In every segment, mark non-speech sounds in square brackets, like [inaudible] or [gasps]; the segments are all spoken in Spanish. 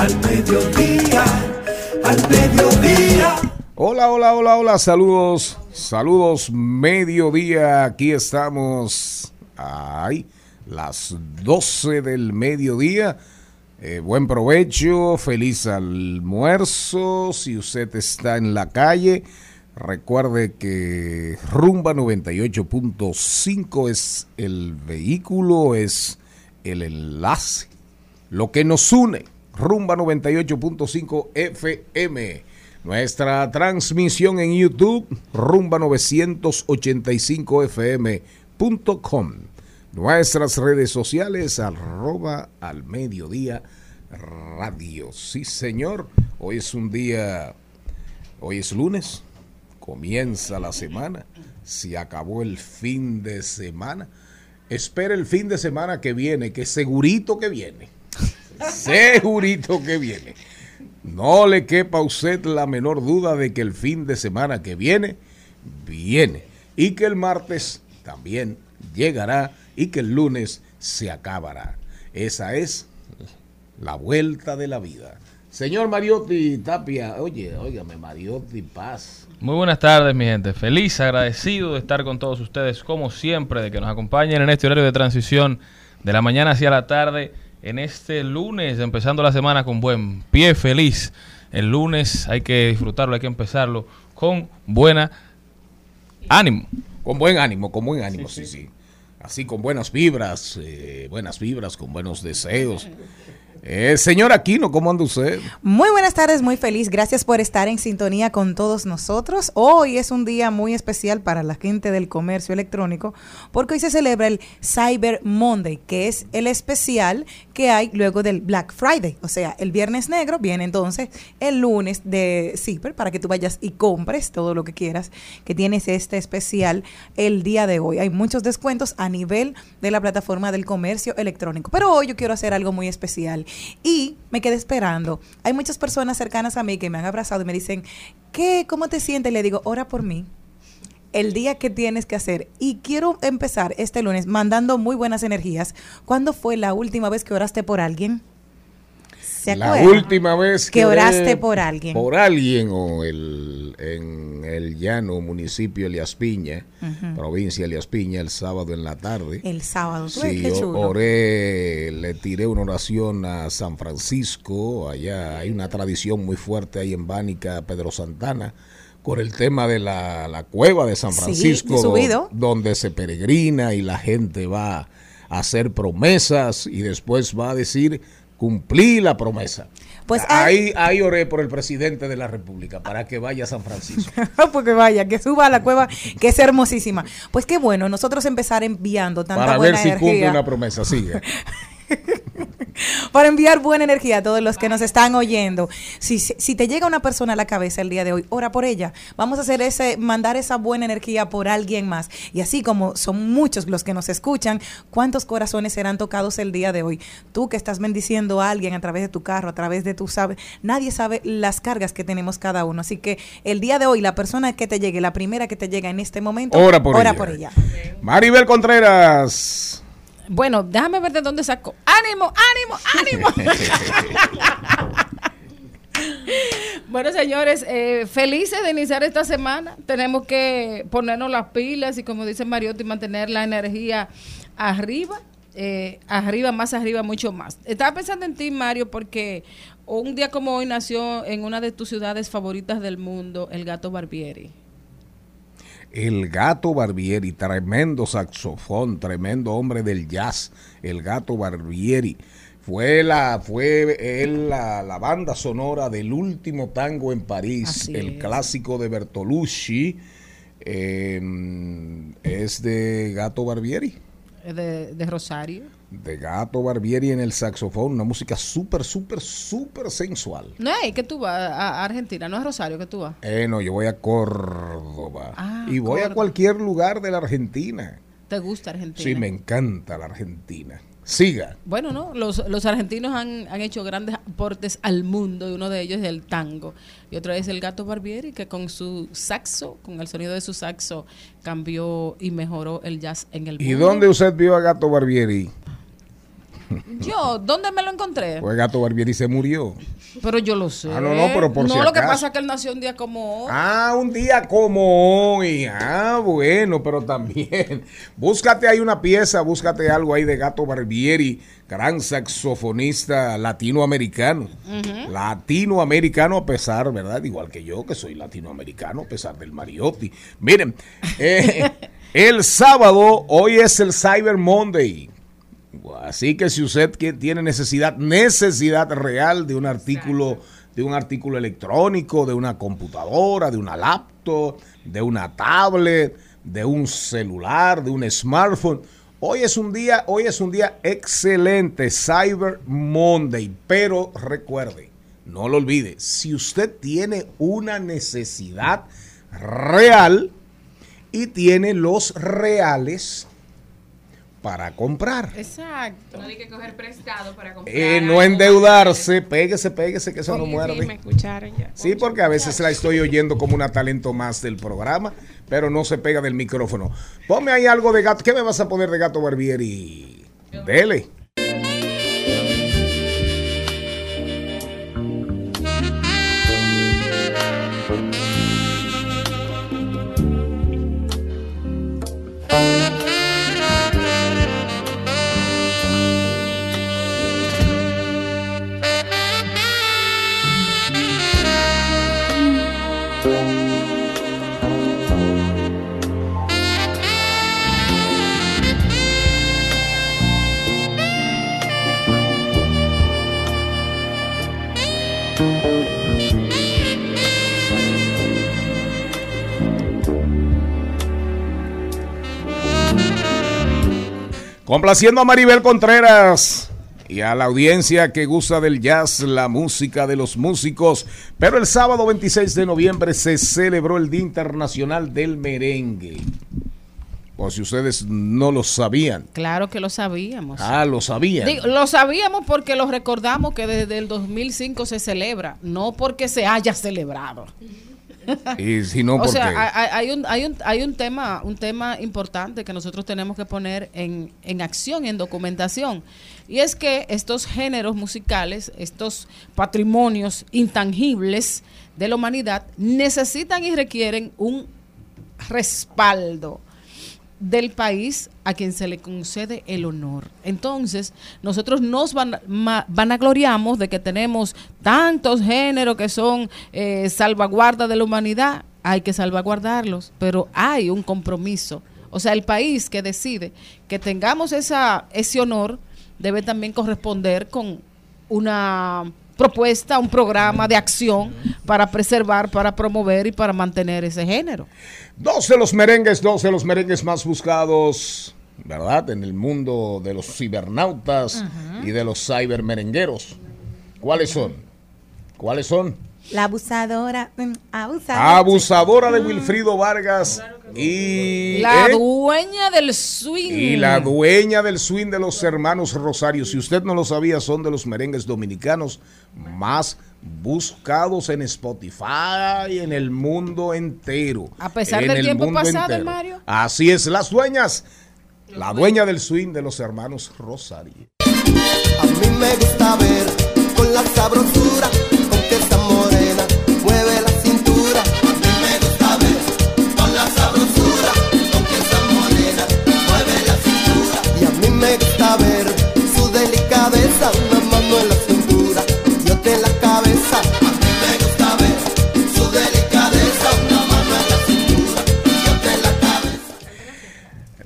Al mediodía, al mediodía. Hola, hola, hola, hola, saludos, saludos, mediodía, aquí estamos, ay, las 12 del mediodía, Eh, buen provecho, feliz almuerzo, si usted está en la calle, recuerde que Rumba 98.5 es el vehículo, es el enlace, lo que nos une, Rumba 98.5 FM. Nuestra transmisión en YouTube, rumba985fm.com. Nuestras redes sociales, arroba al mediodía radio. Sí, señor. Hoy es un día, hoy es lunes, comienza la semana, se acabó el fin de semana. Espera el fin de semana que viene, que segurito que viene. Segurito que viene. No le quepa a usted la menor duda de que el fin de semana que viene, viene. Y que el martes también llegará y que el lunes se acabará. Esa es la vuelta de la vida. Señor Mariotti Tapia, oye, óigame, Mariotti Paz. Muy buenas tardes, mi gente. Feliz, agradecido de estar con todos ustedes, como siempre, de que nos acompañen en este horario de transición de la mañana hacia la tarde, en este lunes, empezando la semana con buen pie feliz. El lunes hay que disfrutarlo, hay que empezarlo con buena ánimo. Con buen ánimo, con buen ánimo, sí, sí. Así con buenas vibras, eh, buenas vibras, con buenos deseos. Eh, señor Aquino, ¿cómo anda usted? Muy buenas tardes, muy feliz. Gracias por estar en sintonía con todos nosotros. Hoy es un día muy especial para la gente del comercio electrónico porque hoy se celebra el Cyber Monday, que es el especial que hay luego del Black Friday. O sea, el viernes negro viene entonces el lunes de Cyber para que tú vayas y compres todo lo que quieras, que tienes este especial el día de hoy. Hay muchos descuentos a nivel de la plataforma del comercio electrónico. Pero hoy yo quiero hacer algo muy especial y me quedé esperando. Hay muchas personas cercanas a mí que me han abrazado y me dicen, ¿qué? ¿Cómo te sientes? Y le digo, ora por mí. El día que tienes que hacer. Y quiero empezar este lunes mandando muy buenas energías. ¿Cuándo fue la última vez que oraste por alguien? ¿Se La última vez que oraste por alguien. Por alguien o el, en el llano municipio Elias Piña, provincia Elias Piña, el sábado en la tarde. El sábado. ¿Tú ves Sí, qué yo chulo? oré, le tiré una oración a San Francisco, allá hay una tradición muy fuerte ahí en Bánica, Pedro Santana, con el tema de la, la cueva de San Francisco, subido. donde se peregrina y la gente va a hacer promesas y después va a decir, cumplí la promesa. Pues ahí, ahí oré por el presidente de la República para que vaya a San Francisco. [laughs] Porque vaya, que suba a la cueva, que es hermosísima. Pues qué bueno, nosotros empezar enviando tanta para ver si cumple una promesa. Sigue. [laughs] [laughs] para enviar buena energía a todos los que nos están oyendo. Si, si, si te llega una persona a la cabeza el día de hoy, ora por ella. Vamos a hacer ese, mandar esa buena energía por alguien más. Y así como son muchos los que nos escuchan, ¿cuántos corazones serán tocados el día de hoy? Tú que estás bendiciendo a alguien a través de tu carro, a través de tu sabe, nadie sabe las cargas que tenemos cada uno. Así que el día de hoy, la persona que te llegue, la primera que te llega en este momento, Ora por ella. por ella. Maribel Contreras. Bueno, déjame ver de dónde saco. ¡Ánimo, ánimo, ánimo! [laughs] bueno, señores, eh, felices de iniciar esta semana. Tenemos que ponernos las pilas y, como dice Mariotti, mantener la energía arriba. eh, arriba, más arriba, mucho más. Estaba pensando en ti, Mario, porque un día como hoy nació en una de tus ciudades favoritas del mundo, el gato Barbieri. El gato Barbieri, tremendo saxofón, tremendo hombre del jazz, el gato Barbieri. Fue la, fue él la, la banda sonora del último tango en París, Así el es. clásico de Bertolucci. eh, es de Gato Barbieri. De, de Rosario. De Gato Barbieri en el saxofón, una música súper, súper, súper sensual. No es que tú vas a Argentina, no es Rosario que tú vas. Eh, no, yo voy a Córdoba. Ah, y voy a cualquier lugar de la Argentina. ¿Te gusta Argentina? Sí, me encanta la Argentina. Siga. Bueno, no, los, los argentinos han, han hecho grandes aportes al mundo y uno de ellos es el tango. Y otro es el gato Barbieri que con su saxo, con el sonido de su saxo, cambió y mejoró el jazz en el ¿Y mundo. dónde usted vio a Gato Barbieri? [laughs] Yo, ¿dónde me lo encontré? Pues Gato Barbieri se murió. Pero yo lo sé. Ah, no, no, pero por No, si lo que pasa es que él nació un día como hoy. Ah, un día como hoy. Ah, bueno, pero también. [laughs] Búscate ahí una pieza, búscate algo ahí de Gato Barbieri, gran saxofonista latinoamericano. Latinoamericano a pesar, ¿verdad? Igual que yo, que soy latinoamericano a pesar del Mariotti. Miren, eh, [laughs] el sábado, hoy es el Cyber Monday. Así que si usted tiene necesidad, necesidad real de un artículo, de un artículo electrónico, de una computadora, de una laptop, de una tablet, de un celular, de un smartphone, hoy es un día, hoy es un día excelente, Cyber Monday. Pero recuerde, no lo olvide, si usted tiene una necesidad real y tiene los reales para comprar. Exacto. No hay que coger prestado para comprar. Eh, no endeudarse, péguese, péguese, que eso no Sí, sí, muerde. me escucharon ya. Sí, porque a veces la estoy oyendo como una talento más del programa, pero no se pega del micrófono. Ponme ahí algo de gato. ¿Qué me vas a poner de gato Barbieri? Dele. Complaciendo a Maribel Contreras y a la audiencia que gusta del jazz, la música de los músicos. Pero el sábado 26 de noviembre se celebró el Día Internacional del Merengue. Por si ustedes no lo sabían. Claro que lo sabíamos. Ah, lo sabían. Digo, lo sabíamos porque lo recordamos que desde el 2005 se celebra, no porque se haya celebrado. Y si no, o sea, hay, hay un, hay, un, hay un tema un tema importante que nosotros tenemos que poner en, en acción, en documentación. Y es que estos géneros musicales, estos patrimonios intangibles de la humanidad, necesitan y requieren un respaldo del país a quien se le concede el honor. Entonces, nosotros nos van, ma- vanagloriamos de que tenemos tantos géneros que son eh, salvaguarda de la humanidad. Hay que salvaguardarlos, pero hay un compromiso. O sea, el país que decide que tengamos esa, ese honor debe también corresponder con una propuesta, un programa de acción para preservar, para promover y para mantener ese género. dos de los merengues, dos de los merengues más buscados, ¿verdad? En el mundo de los cibernautas y de los cybermerengueros. ¿Cuáles son? ¿Cuáles son? La abusadora. mm, abusadora. Abusadora de Wilfrido Vargas y, La ¿eh? dueña del swing. y la dueña del swing de los hermanos Rosario. Si usted no lo sabía, son de los merengues dominicanos más buscados en Spotify en el mundo entero. A pesar En del el tiempo mundo pasado, Mario. Así es, las dueñas. La dueña del swing de los hermanos Rosario. A mí me gusta ver con la sabrosura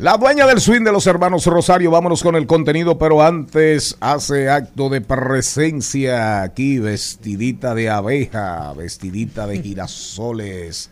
La dueña del swing de los hermanos Rosario, vámonos con el contenido, pero antes hace acto de presencia aquí, vestidita de abeja, vestidita de girasoles.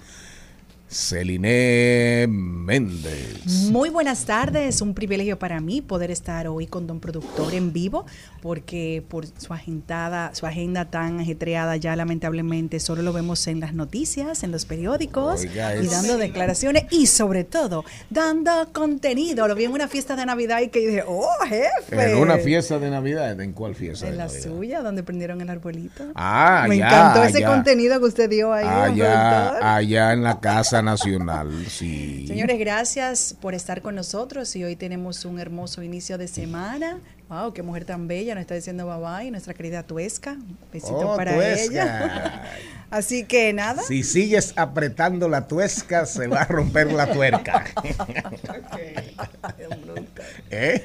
Celine Méndez. Muy buenas tardes, un privilegio para mí poder estar hoy con Don Productor en vivo, porque por su agendada, su agenda tan ajetreada ya lamentablemente solo lo vemos en las noticias, en los periódicos Oiga, y dando declaraciones y sobre todo dando contenido. Lo vi en una fiesta de Navidad y que dije, oh jefe. En una fiesta de Navidad, ¿en cuál fiesta? En de la Navidad? suya, donde prendieron el arbolito. Ah, Me ya, encantó ese ya. contenido que usted dio ahí. don Allá, allá en la Casa Nacional, sí. Señores, gracias por estar con nosotros y hoy tenemos un hermoso inicio de semana. Wow, qué mujer tan bella, nos está diciendo bye bye, nuestra querida Tuesca. Besito Oh, para Tuesca. ella. [laughs] Así que nada. Si sigues apretando la tuesca, se va a romper la tuerca. [laughs] [laughs] ¿Eh?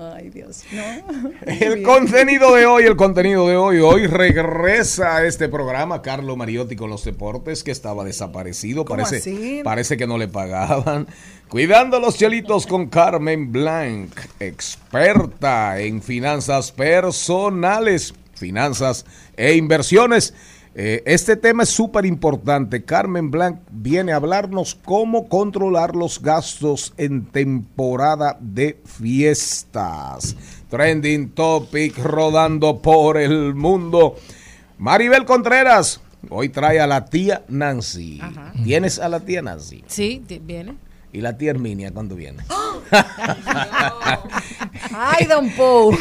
Ay, Dios. No. [laughs] El contenido de hoy, el contenido de hoy, hoy regresa a este programa Carlo Mariotti con los deportes que estaba desaparecido, ¿Cómo parece, así? parece que no le pagaban. Cuidando los chelitos con Carmen Blanc, experta en finanzas personales, finanzas e inversiones. Eh, este tema es súper importante. Carmen Blanc viene a hablarnos cómo controlar los gastos en temporada de fiestas. Trending topic rodando por el mundo. Maribel Contreras, hoy trae a la tía Nancy. Ajá. ¿Tienes a la tía Nancy? Sí, viene. ¿Y la tía Herminia cuándo viene? [gasps] Ay, don Pou.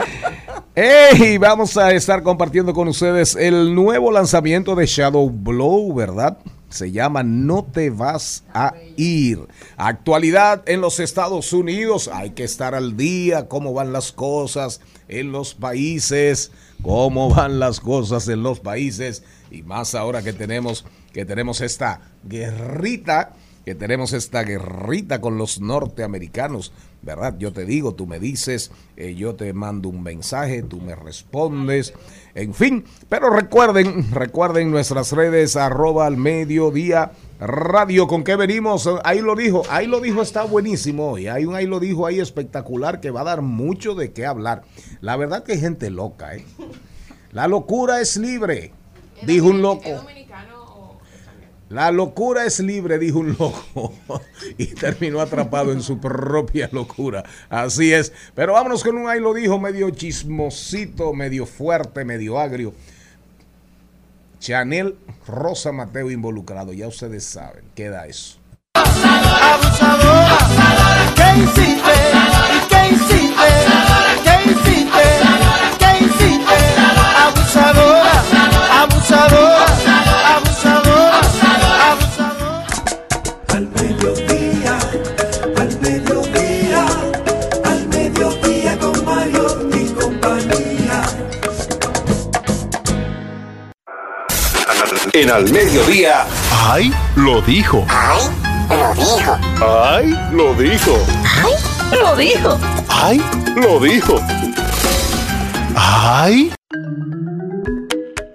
[laughs] ¡Hey! Vamos a estar compartiendo con ustedes el nuevo lanzamiento de Shadow Blow, ¿verdad? Se llama No te vas a ir. Actualidad en los Estados Unidos. Hay que estar al día. ¿Cómo van las cosas en los países? ¿Cómo van las cosas en los países? Y más ahora que tenemos, que tenemos esta guerrita que tenemos esta guerrita con los norteamericanos, ¿verdad? Yo te digo, tú me dices, eh, yo te mando un mensaje, tú me respondes, en fin, pero recuerden, recuerden nuestras redes arroba al mediodía radio, ¿con qué venimos? Ahí lo dijo, ahí lo dijo, está buenísimo hoy, hay un ahí lo dijo ahí espectacular que va a dar mucho de qué hablar. La verdad que hay gente loca, ¿eh? La locura es libre, dijo un loco. La locura es libre, dijo un loco, [laughs] y terminó atrapado en su propia locura. Así es. Pero vámonos con un ahí lo dijo, medio chismosito, medio fuerte, medio agrio. Chanel Rosa Mateo involucrado, ya ustedes saben, queda eso. Abusadora, ¿qué hiciste? ¿Qué? ¿Qué hiciste? ¿Qué hiciste? Abusadora, abusadora, abusadora, En al mediodía. ¡Ay! Lo dijo. ¡Ay! Lo dijo. ¡Ay! Lo dijo. Lo dijo. ¡Ay! Lo dijo. ¡Ay!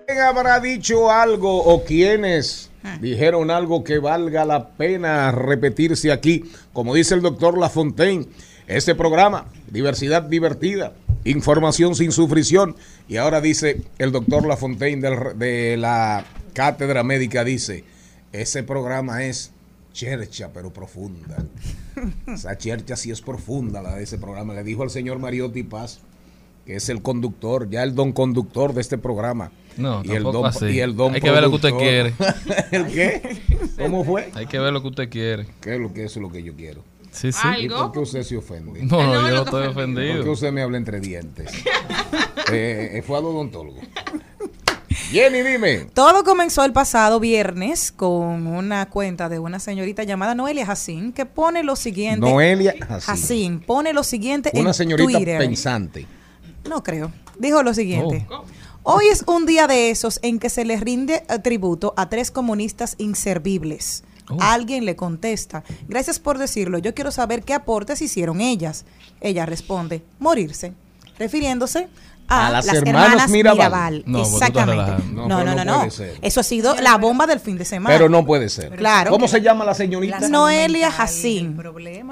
¿Quién habrá dicho algo o quiénes dijeron algo que valga la pena repetirse aquí? Como dice el doctor Lafontaine, este programa, diversidad divertida, información sin sufrición. Y ahora dice el doctor Lafontaine del- de la cátedra médica, dice, ese programa es chercha pero profunda. [laughs] Esa chercha sí es profunda la de ese programa. Le dijo al señor Mariotti Paz que es el conductor, ya el don conductor de este programa. No, y el don, así. y el don Hay que ver lo que usted productor. [laughs] ¿El qué? ¿Cómo fue? Hay que ver lo que usted quiere. ¿Qué es lo que eso es lo que yo quiero? Sí, sí. ¿Y por qué usted se ofende? No, no, yo no estoy ofendido. ¿Por qué usted me habla entre dientes? [laughs] Eh, eh, fue al odontólogo. Jenny, dime. Todo comenzó el pasado viernes con una cuenta de una señorita llamada Noelia Jacín que pone lo siguiente. Noelia Jacín. Jacín pone lo siguiente Una en señorita Twitter. pensante. No creo. Dijo lo siguiente. Hoy es un día de esos en que se le rinde tributo a tres comunistas inservibles. Oh. Alguien le contesta, gracias por decirlo, yo quiero saber qué aportes hicieron ellas. Ella responde, morirse. refiriéndose a, A las las, hermanas hermanas, Mirabal. Mirabal. No, Exactamente. No, No, no, no. Eso ha sido la bomba del fin de semana. Pero no puede ser. Claro. ¿Cómo se llama la señorita? Noelia Jacín.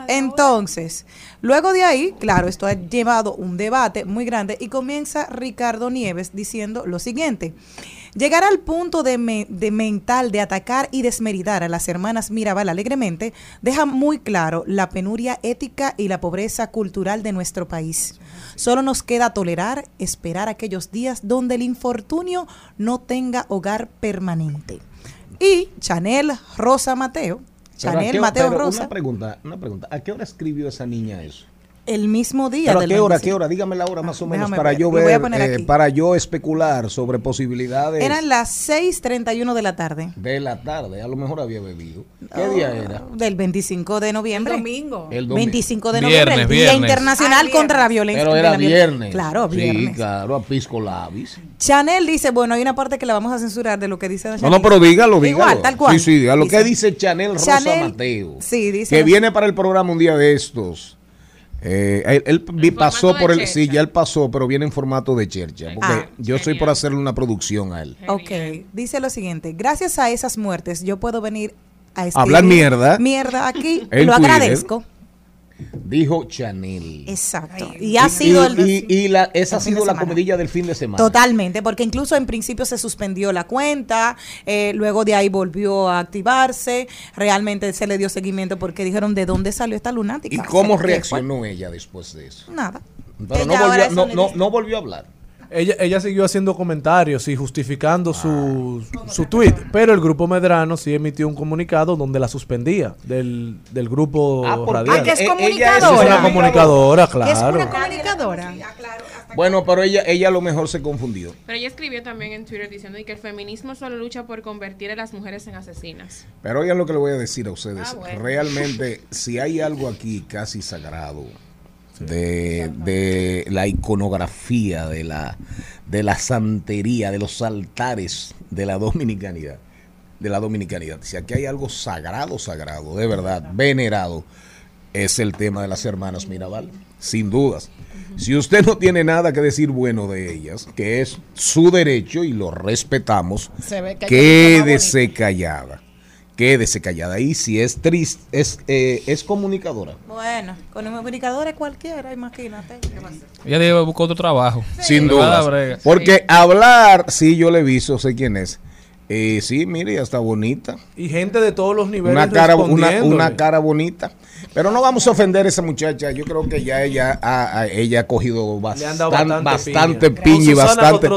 Entonces, luego de ahí, claro, esto ha llevado un debate muy grande y comienza Ricardo Nieves diciendo lo siguiente. Llegar al punto de, me- de mental de atacar y desmeritar a las hermanas Mirabal alegremente deja muy claro la penuria ética y la pobreza cultural de nuestro país. Solo nos queda tolerar, esperar aquellos días donde el infortunio no tenga hogar permanente. Y Chanel Rosa Mateo, Pero ¿a Chanel qué- Mateo pero Rosa, Una pregunta, una pregunta. ¿A qué hora escribió esa niña eso? El mismo día ¿Pero a qué hora? ¿A 25. qué hora? Dígame la hora más o menos para ver, yo lo voy a ver, poner eh, aquí. para yo especular sobre posibilidades Eran las 6:31 de la tarde. de la tarde. A lo mejor había bebido. ¿Qué día era? Del 25 de noviembre. domingo. El domingo. 25 de Viernes, noviembre, el Día viernes. Internacional Ah, viernes. contra la Violencia. Pero era viernes. Claro, viernes. Sí, claro, a Pisco Labis. Chanel dice, bueno, hay una parte que la vamos a censurar de lo que dice No, Chanel. no, pero dígalo, dígalo. Igual, tal cual. Sí, sí, dígalo. Dice, ¿Qué dice Chanel Rosa Chanel- Mateo? Sí, dice. Que viene para el programa un día de estos. Eh, él él pasó por el. chercha. Sí, ya él pasó, pero viene en formato de chercha. Porque Ah. yo estoy por Genial. hacerle una producción a él. Ok, dice lo siguiente, gracias a esas muertes yo puedo venir a escribir Hablar mierda. Mierda aquí, [laughs] lo Twitter. agradezco. Dijo Chanel. Exacto. Y ha sido el... y, y la, esa ha sido la semana. comidilla del fin de semana. Totalmente, porque incluso en principio se suspendió la cuenta, eh, luego de ahí volvió a activarse, realmente se le dio seguimiento porque dijeron de dónde salió esta lunática. ¿Y cómo reaccionó ella después de eso? Nada. Pero no volvió, no volvió a hablar. Ella, ella siguió haciendo comentarios y justificando su, su tweet, pero el grupo Medrano sí emitió un comunicado donde la suspendía del, del grupo Ah, porque radial. Ah, que es Eh, ella es comunicadora. una comunicadora, Que es claro. una comunicadora. Bueno, pero ella, ella a lo mejor se confundió. Pero ella escribió también en Twitter diciendo que el feminismo solo lucha por convertir a las mujeres en asesinas. Pero oigan lo que le voy a decir a ustedes. Ah, bueno. Realmente, si hay algo aquí casi sagrado de, de la iconografía, de la, de la santería, de los altares de la dominicanidad, de la dominicanidad. Si aquí hay algo sagrado, sagrado, de verdad, venerado, es el tema de las hermanas Mirabal, sin dudas. Si usted no tiene nada que decir bueno de ellas, que es su derecho y lo respetamos, Se ve que quédese callada. Quédese callada. Y si es triste, es, eh, es comunicadora. Bueno, con un comunicador cualquiera, imagínate. Ella debe buscar otro trabajo. Sin duda. Porque hablar, sí, yo le he visto, sé quién es. Eh, sí, mire, ya está bonita. Y gente de todos los niveles Una cara, una cara bonita. Pero no vamos a ofender a esa muchacha. Yo creo que ya ella ha, ella ha cogido bastan- bastante bastante piña. y bastante,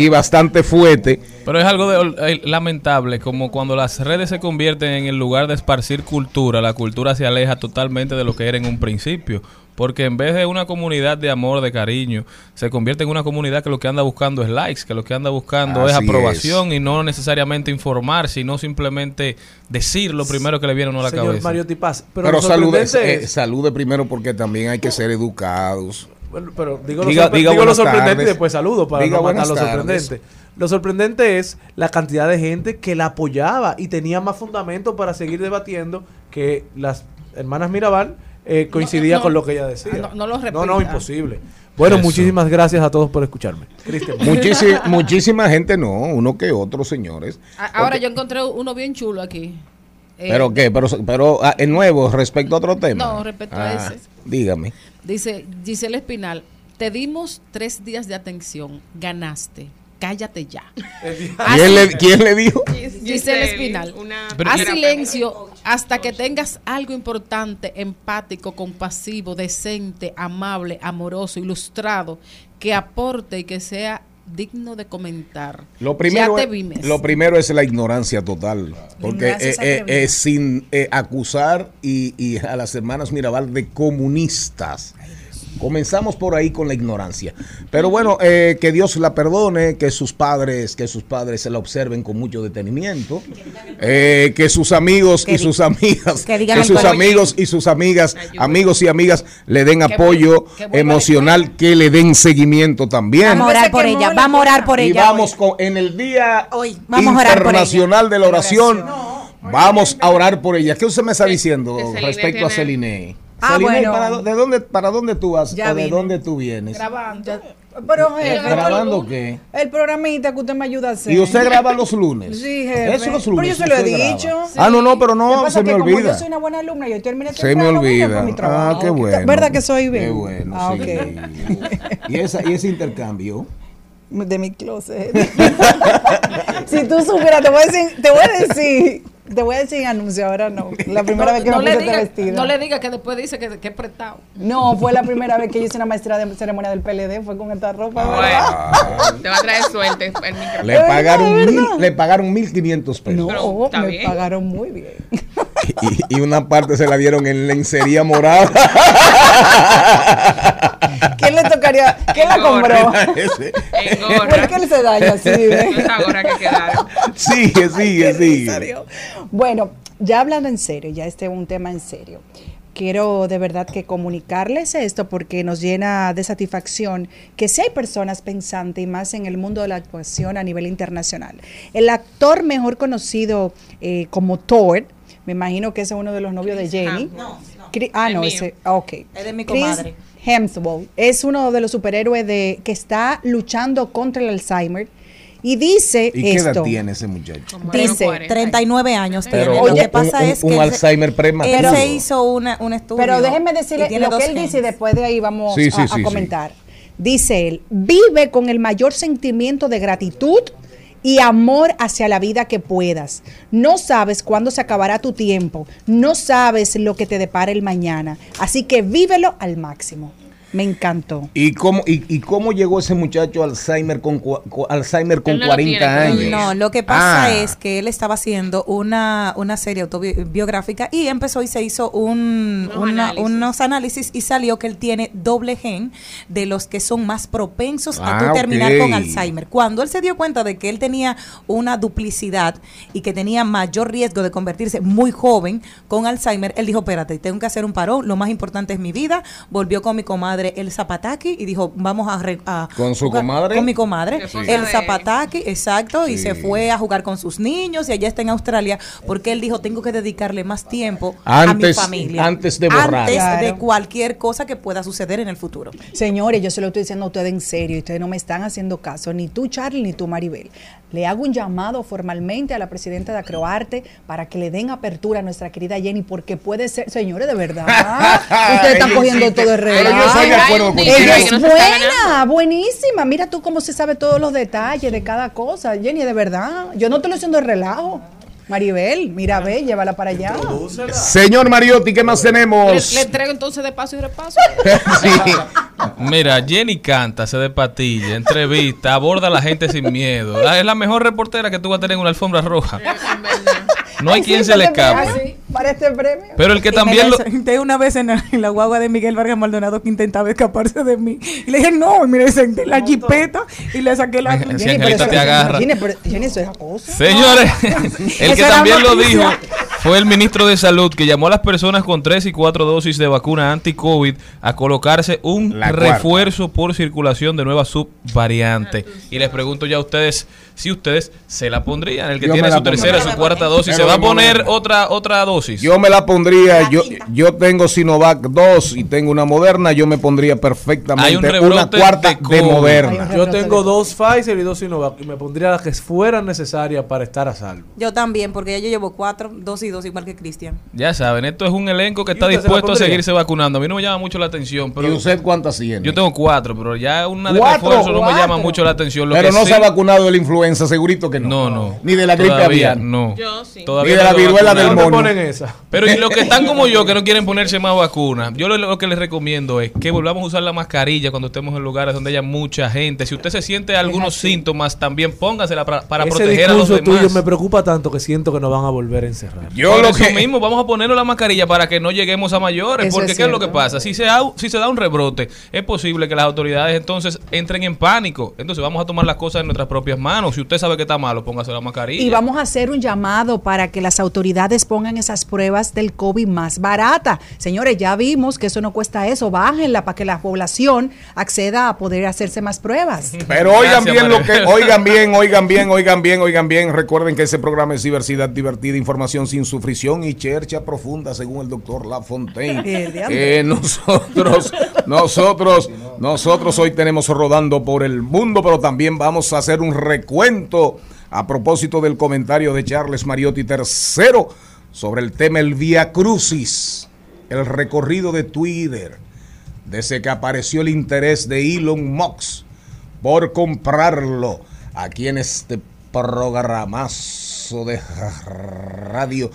y bastante fuerte. Pero es algo de- eh, lamentable, como cuando las redes se convierten en el lugar de esparcir cultura, la cultura se aleja totalmente de lo que era en un principio. Porque en vez de una comunidad de amor, de cariño, se convierte en una comunidad que lo que anda buscando es likes, que lo que anda buscando es aprobación y no necesariamente informar, sino simplemente decir lo primero que le viene a la Señor cabeza. Mario Tipaz. Pero, Pero, salude, eh, salude primero porque también hay que ser educados. Bueno, pero digo, Diga- lo, sorpre- diga digo lo sorprendente tardes. y después saludo para Diga no matar lo tardes. sorprendente. Lo sorprendente es la cantidad de gente que la apoyaba y tenía más fundamento para seguir debatiendo que las hermanas Mirabal eh, coincidía no. con lo que ella decía. Ah, no- no lo No, no, repita. imposible. Bueno, Eso. muchísimas gracias a todos por escucharme. Muchísima, muchísima gente no, uno que otro, señores. A- Ahora Porque- yo encontré uno bien chulo aquí. Eh, ¿Pero qué? Pero, pero ah, en nuevo, respecto a otro tema. No, respecto a ese. Dígame. Dice Giselle Espinal, te dimos tres días de atención, ganaste, cállate ya. [laughs] ¿Quién le, quién le dijo? Giselle Espinal, haz silencio hasta que tengas algo importante, empático, compasivo, decente, amable, amoroso, ilustrado, que aporte y que sea digno de comentar. Lo primero, ya te es, vimes. lo primero es la ignorancia total. Porque eh, es eh, eh, sin eh, acusar y, y a las hermanas Mirabal de comunistas. Comenzamos por ahí con la ignorancia. Pero bueno, eh, que Dios la perdone, que sus padres, que sus padres se la observen con mucho detenimiento, eh, que sus amigos Que y sus amigas, que digan que el sus amigos y sus amigas, amigos y amigas le den Que apoyo vuelva- que vuelva emocional, que le den seguimiento también. Vamos a orar por ella, vamos a orar por Y ella. vamos con, en el día Hoy, vamos a orar por internacional de la ella. oración. Vamos a orar por ella. ¿Qué usted me está diciendo respecto a tiene- Celine? Ah, Celine, bueno. ¿para, de dónde, ¿para dónde tú vas Ya o de vine. dónde tú vienes? Grabando. Pero, Eh, jefe, ¿Grabando qué? el programita que usted me ayuda a hacer. ¿Y usted graba los lunes? Sí, jefe. Eso los Pero lunes. yo se lo he dicho. Ah, no, no, pero Lo que no, pasa se es me que como olvida. yo soy una buena alumna, yo terminé Se me olvida. para mi trabajo. Ah, qué bueno. ¿Verdad que soy bien? Qué bueno, Ah, sí. Y, esa, y ese intercambio. De mi closet. [laughs] si tú supieras, te voy a decir, te voy a decir, te voy a decir anuncio, ahora no. La [laughs] primera vez que no, me le puse este vestido. no le diga que después dice que, que es prestado. No, fue la primera vez que yo hice una maestría de ceremonia del PLD, fue con esta ropa. Bueno, [laughs] te va a traer suerte el micrófono. Le pagaron, mil, le pagaron 1.500 pesos. No, Pero está me bien. pagaron muy bien. Y, y una parte se la dieron en lencería morada. [laughs] ¿Quién le tocaría? ¿Quién la compró? Ese. ¿Por qué él se daña así? quedaron. Sigue, sigue, sigue. Bueno, ya hablando en serio, ya este es un tema en serio. Quiero de verdad que comunicarles esto porque nos llena de satisfacción que si hay personas pensantes y más en el mundo de la actuación a nivel internacional. El actor mejor conocido eh, como Thor, me imagino que ese es uno de los novios de Jenny. No, Cri- Ah, Es no, mío. ese, ah, ok. Es de mi Chris comadre. Hemsworth es uno de los superhéroes de, que está luchando contra el Alzheimer y dice ¿Y qué edad esto. tiene ese muchacho? Dice, 39 años tiene. Pero Lo un- que pasa un- es un que él se- Alzheimer prematuro. Él se hizo una, un estudio. Pero déjenme decirle tiene lo que él dice y después de ahí vamos Sí, sí, a, a sí, sí. comentar. Dice él, vive con el mayor sentimiento de gratitud y amor hacia la vida que puedas. No sabes cuándo se acabará tu tiempo, no sabes lo que te depara el mañana, así que vívelo al máximo. Me encantó. ¿Y cómo, y, y cómo llegó ese muchacho Alzheimer con, Alzheimer con no lo 40 tiene años? No, lo que pasa Ah. es que él estaba haciendo una, una serie autobiográfica y empezó y se hizo un, Unos una- análisis. unos análisis y salió que él tiene doble gen de los que son más propensos a tú Ah, terminar con Alzheimer. Cuando él se dio cuenta de que él tenía una duplicidad y que tenía mayor riesgo de convertirse muy joven con Alzheimer, él dijo, espérate, tengo que hacer un parón, lo más importante es mi vida. Volvió con mi comadre El Zapataki y dijo, vamos a... re- a ¿Con su jugar- comadre? Con mi comadre. El Zapataki, exacto, y se fue a jugar con sus niños y allá está en Australia porque él dijo, tengo que dedicarle más tiempo Antes- a mi familia. antes de borrar. Antes de cualquier cosa que pueda suceder en el futuro. Señores, yo se lo estoy diciendo a ustedes en serio y ustedes no me están haciendo caso, ni tú Charlie ni tú Maribel. Le hago un llamado formalmente a la presidenta de Acroarte para que le den apertura a nuestra querida Jenny porque puede ser, señores, de verdad. [laughs] ustedes están cogiendo todo el pero yo relajo. soy de acuerdo que no buena, buenísima. Mira tú cómo se sabe todos los detalles de cada cosa. Jenny, de verdad. Yo no te lo haciendo de relajo. Maribel, mira, ve, llévala para allá. Señor Mariotti, ¿qué más tenemos? le entrego entonces de paso y repaso. [laughs] Sí. Mira, Jenny canta, se de patilla, entrevista, aborda a la gente sin miedo. Es la mejor reportera que tú vas a tener en una alfombra roja. No hay Ay, quien sí, se le escape. ay, Para este premio. Pero el que Y también lo... senté una vez en la, en la guagua de Miguel Vargas Maldonado que intentaba escaparse de mí. Y le dije, no, me senté en la jipeta y le saqué la... Pero Angelita te agarra. Señores, [laughs] el que también lo dijo fue el ministro de Salud que llamó a las personas con tres y cuatro dosis de vacuna anti-COVID a colocarse un refuerzo por circulación de nueva subvariante. Y les pregunto ya a ustedes si ustedes se la pondrían. El que Yo tiene su tercera, su cuarta dosis, Pero ¿se va a poner otra otra dosis? Yo me la pondría, yo, yo tengo Sinovac 2 y tengo una moderna, yo me pondría perfectamente Hay un una cuarta de moderna. Yo tengo dos Pfizer y dos Sinovac y me pondría las que fueran necesarias para estar a salvo. Yo también, porque ya yo llevo cuatro, dos y dos, igual que Cristian. Ya saben, esto es un elenco que está se dispuesto a seguirse vacunando. A mí no me llama mucho la atención, ¿Y pero usted cuántas tiene? yo tengo cuatro, pero ya una de ¿Cuatro? refuerzo no me llama mucho la atención. Lo Pero que no sí- se ha vacunado de la influenza, segurito que no. No, no. Ni de la gripe Todavía aviar. No. Yo sí. Todavía Ni de la viruela del vacunado. ¿Dónde mono. ponen esa? Pero y los que están como yo, que no quieren ponerse más vacunas, yo lo, lo que les recomiendo es que volvamos a usar la mascarilla cuando estemos en lugares donde haya mucha gente. Si usted se siente algunos síntomas, también póngasela para, para Ese proteger a los demás. tuyo me preocupa tanto que siento que nos van a volver a encerrar. Yo Por lo eso que mismo, vamos a ponernos la mascarilla para que no lleguemos a mayores. Eso porque es ¿qué es lo que pasa? Si se, da, si se da un rebrote, es posible que las autoridades entonces entren en pánico. Entonces vamos a tomar las cosas en nuestras propias manos. Si usted sabe que está malo, póngase la mascarilla. Y vamos a hacer un llamado para que las autoridades pongan esas pruebas del COVID más barata. Señores, ya vimos que eso no cuesta eso. Bájenla para que la población acceda a poder hacerse más pruebas. [laughs] Pero oigan Gracias, bien lo que, oigan bien, oigan bien, oigan bien, oigan bien. Recuerden que ese programa es diversidad divertida, información sin sufrición y chercha profunda, según el doctor Lafontaine. [laughs] Que nosotros, [laughs] nosotros, nosotros hoy tenemos rodando por el mundo, pero también vamos a hacer un recuento a propósito del comentario de Charles Mariotti III sobre el tema el Via Crucis, el recorrido de Twitter, desde que apareció el interés de Elon Musk por comprarlo aquí en este programazo de radio.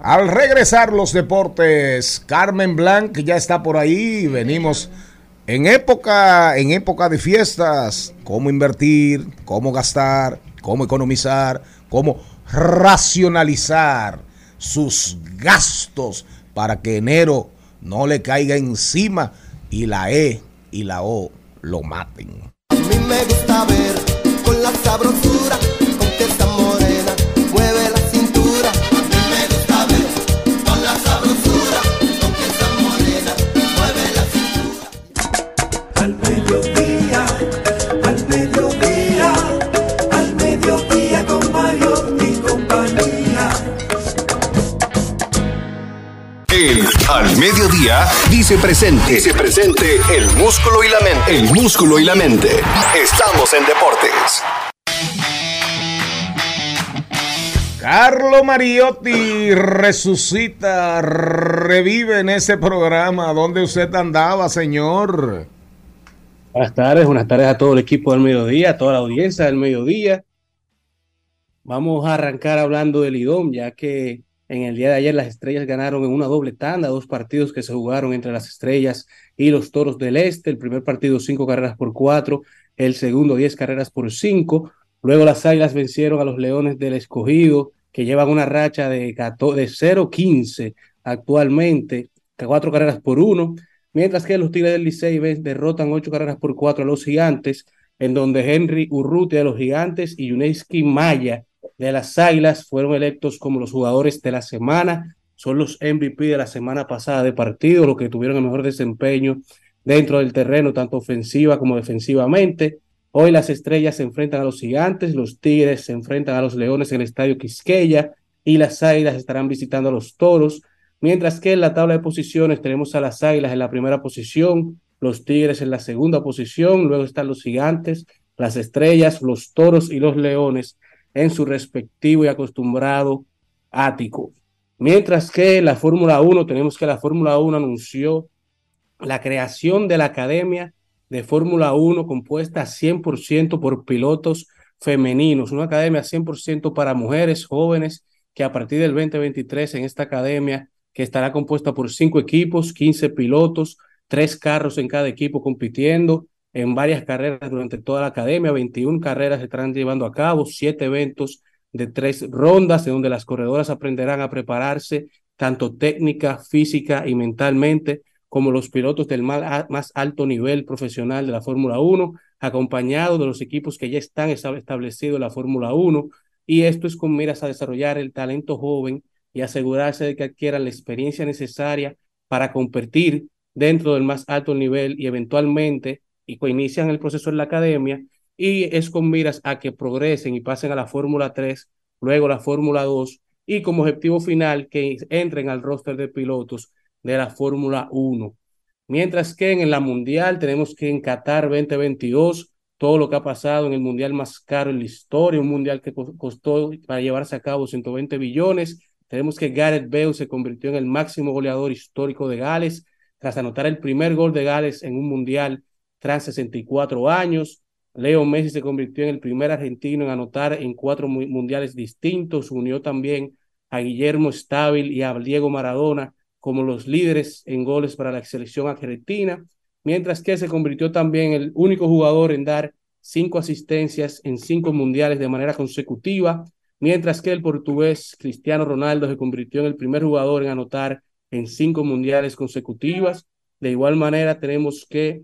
Al regresar los deportes, Carmen Blanc ya está por ahí. Venimos en época, en época de fiestas, cómo invertir, cómo gastar, cómo economizar, cómo racionalizar sus gastos para que enero no le caiga encima y la E y la O lo maten. A mí me gusta ver con la Al Mediodía dice presente. Dice presente el músculo y la mente. El músculo y la mente. Estamos en deportes. Carlo Mariotti resucita, revive en ese programa donde usted andaba, señor. Buenas tardes, buenas tardes a todo el equipo del mediodía, a toda la audiencia del mediodía. Vamos a arrancar hablando del IDOM, ya que en el día de ayer las estrellas ganaron en una doble tanda, dos partidos que se jugaron entre las estrellas y los toros del este. El primer partido, cinco carreras por cuatro, el segundo, diez carreras por cinco. Luego las águilas vencieron a los leones del escogido, que llevan una racha de, 14 de 0-15 actualmente, cuatro carreras por uno. Mientras que los Tigres del Licey derrotan ocho carreras por cuatro a los Gigantes, en donde Henry Urrutia de los Gigantes y Yuneski Maya de las Águilas fueron electos como los jugadores de la semana. Son los MVP de la semana pasada de partido, los que tuvieron el mejor desempeño dentro del terreno, tanto ofensiva como defensivamente. Hoy las estrellas se enfrentan a los gigantes, los tigres se enfrentan a los leones en el estadio Quisqueya y las águilas estarán visitando a los toros. Mientras que en la tabla de posiciones tenemos a las águilas en la primera posición, los tigres en la segunda posición, luego están los gigantes, las estrellas, los toros y los leones en su respectivo y acostumbrado ático. Mientras que la Fórmula 1 tenemos que la Fórmula 1 anunció la creación de la Academia de Fórmula 1 compuesta 100% por pilotos femeninos, una academia 100% para mujeres jóvenes que a partir del 2023 en esta academia que estará compuesta por cinco equipos, 15 pilotos, tres carros en cada equipo compitiendo en varias carreras durante toda la academia, 21 carreras se estarán llevando a cabo, siete eventos de tres rondas en donde las corredoras aprenderán a prepararse tanto técnica, física y mentalmente como los pilotos del más alto nivel profesional de la Fórmula 1, acompañados de los equipos que ya están esta- establecidos en la Fórmula 1. Y esto es con miras a desarrollar el talento joven y asegurarse de que adquieran la experiencia necesaria para competir dentro del más alto nivel y eventualmente y inician el proceso en la academia y es con miras a que progresen y pasen a la Fórmula 3, luego la Fórmula 2 y como objetivo final que entren al roster de pilotos de la Fórmula 1. Mientras que en la Mundial tenemos que en Qatar 2022 todo lo que ha pasado en el Mundial más caro en la historia, un Mundial que co- costó para llevarse a cabo 120 billones. Tenemos que Gareth Bale se convirtió en el máximo goleador histórico de Gales tras anotar el primer gol de Gales en un Mundial tras 64 años. Leo Messi se convirtió en el primer argentino en anotar en cuatro mu- mundiales distintos. Unió también a Guillermo Stabil y a Diego Maradona como los líderes en goles para la selección argentina, mientras que se convirtió también en el único jugador en dar cinco asistencias en cinco mundiales de manera consecutiva, mientras que el portugués Cristiano Ronaldo se convirtió en el primer jugador en anotar en cinco mundiales consecutivas. De igual manera, tenemos que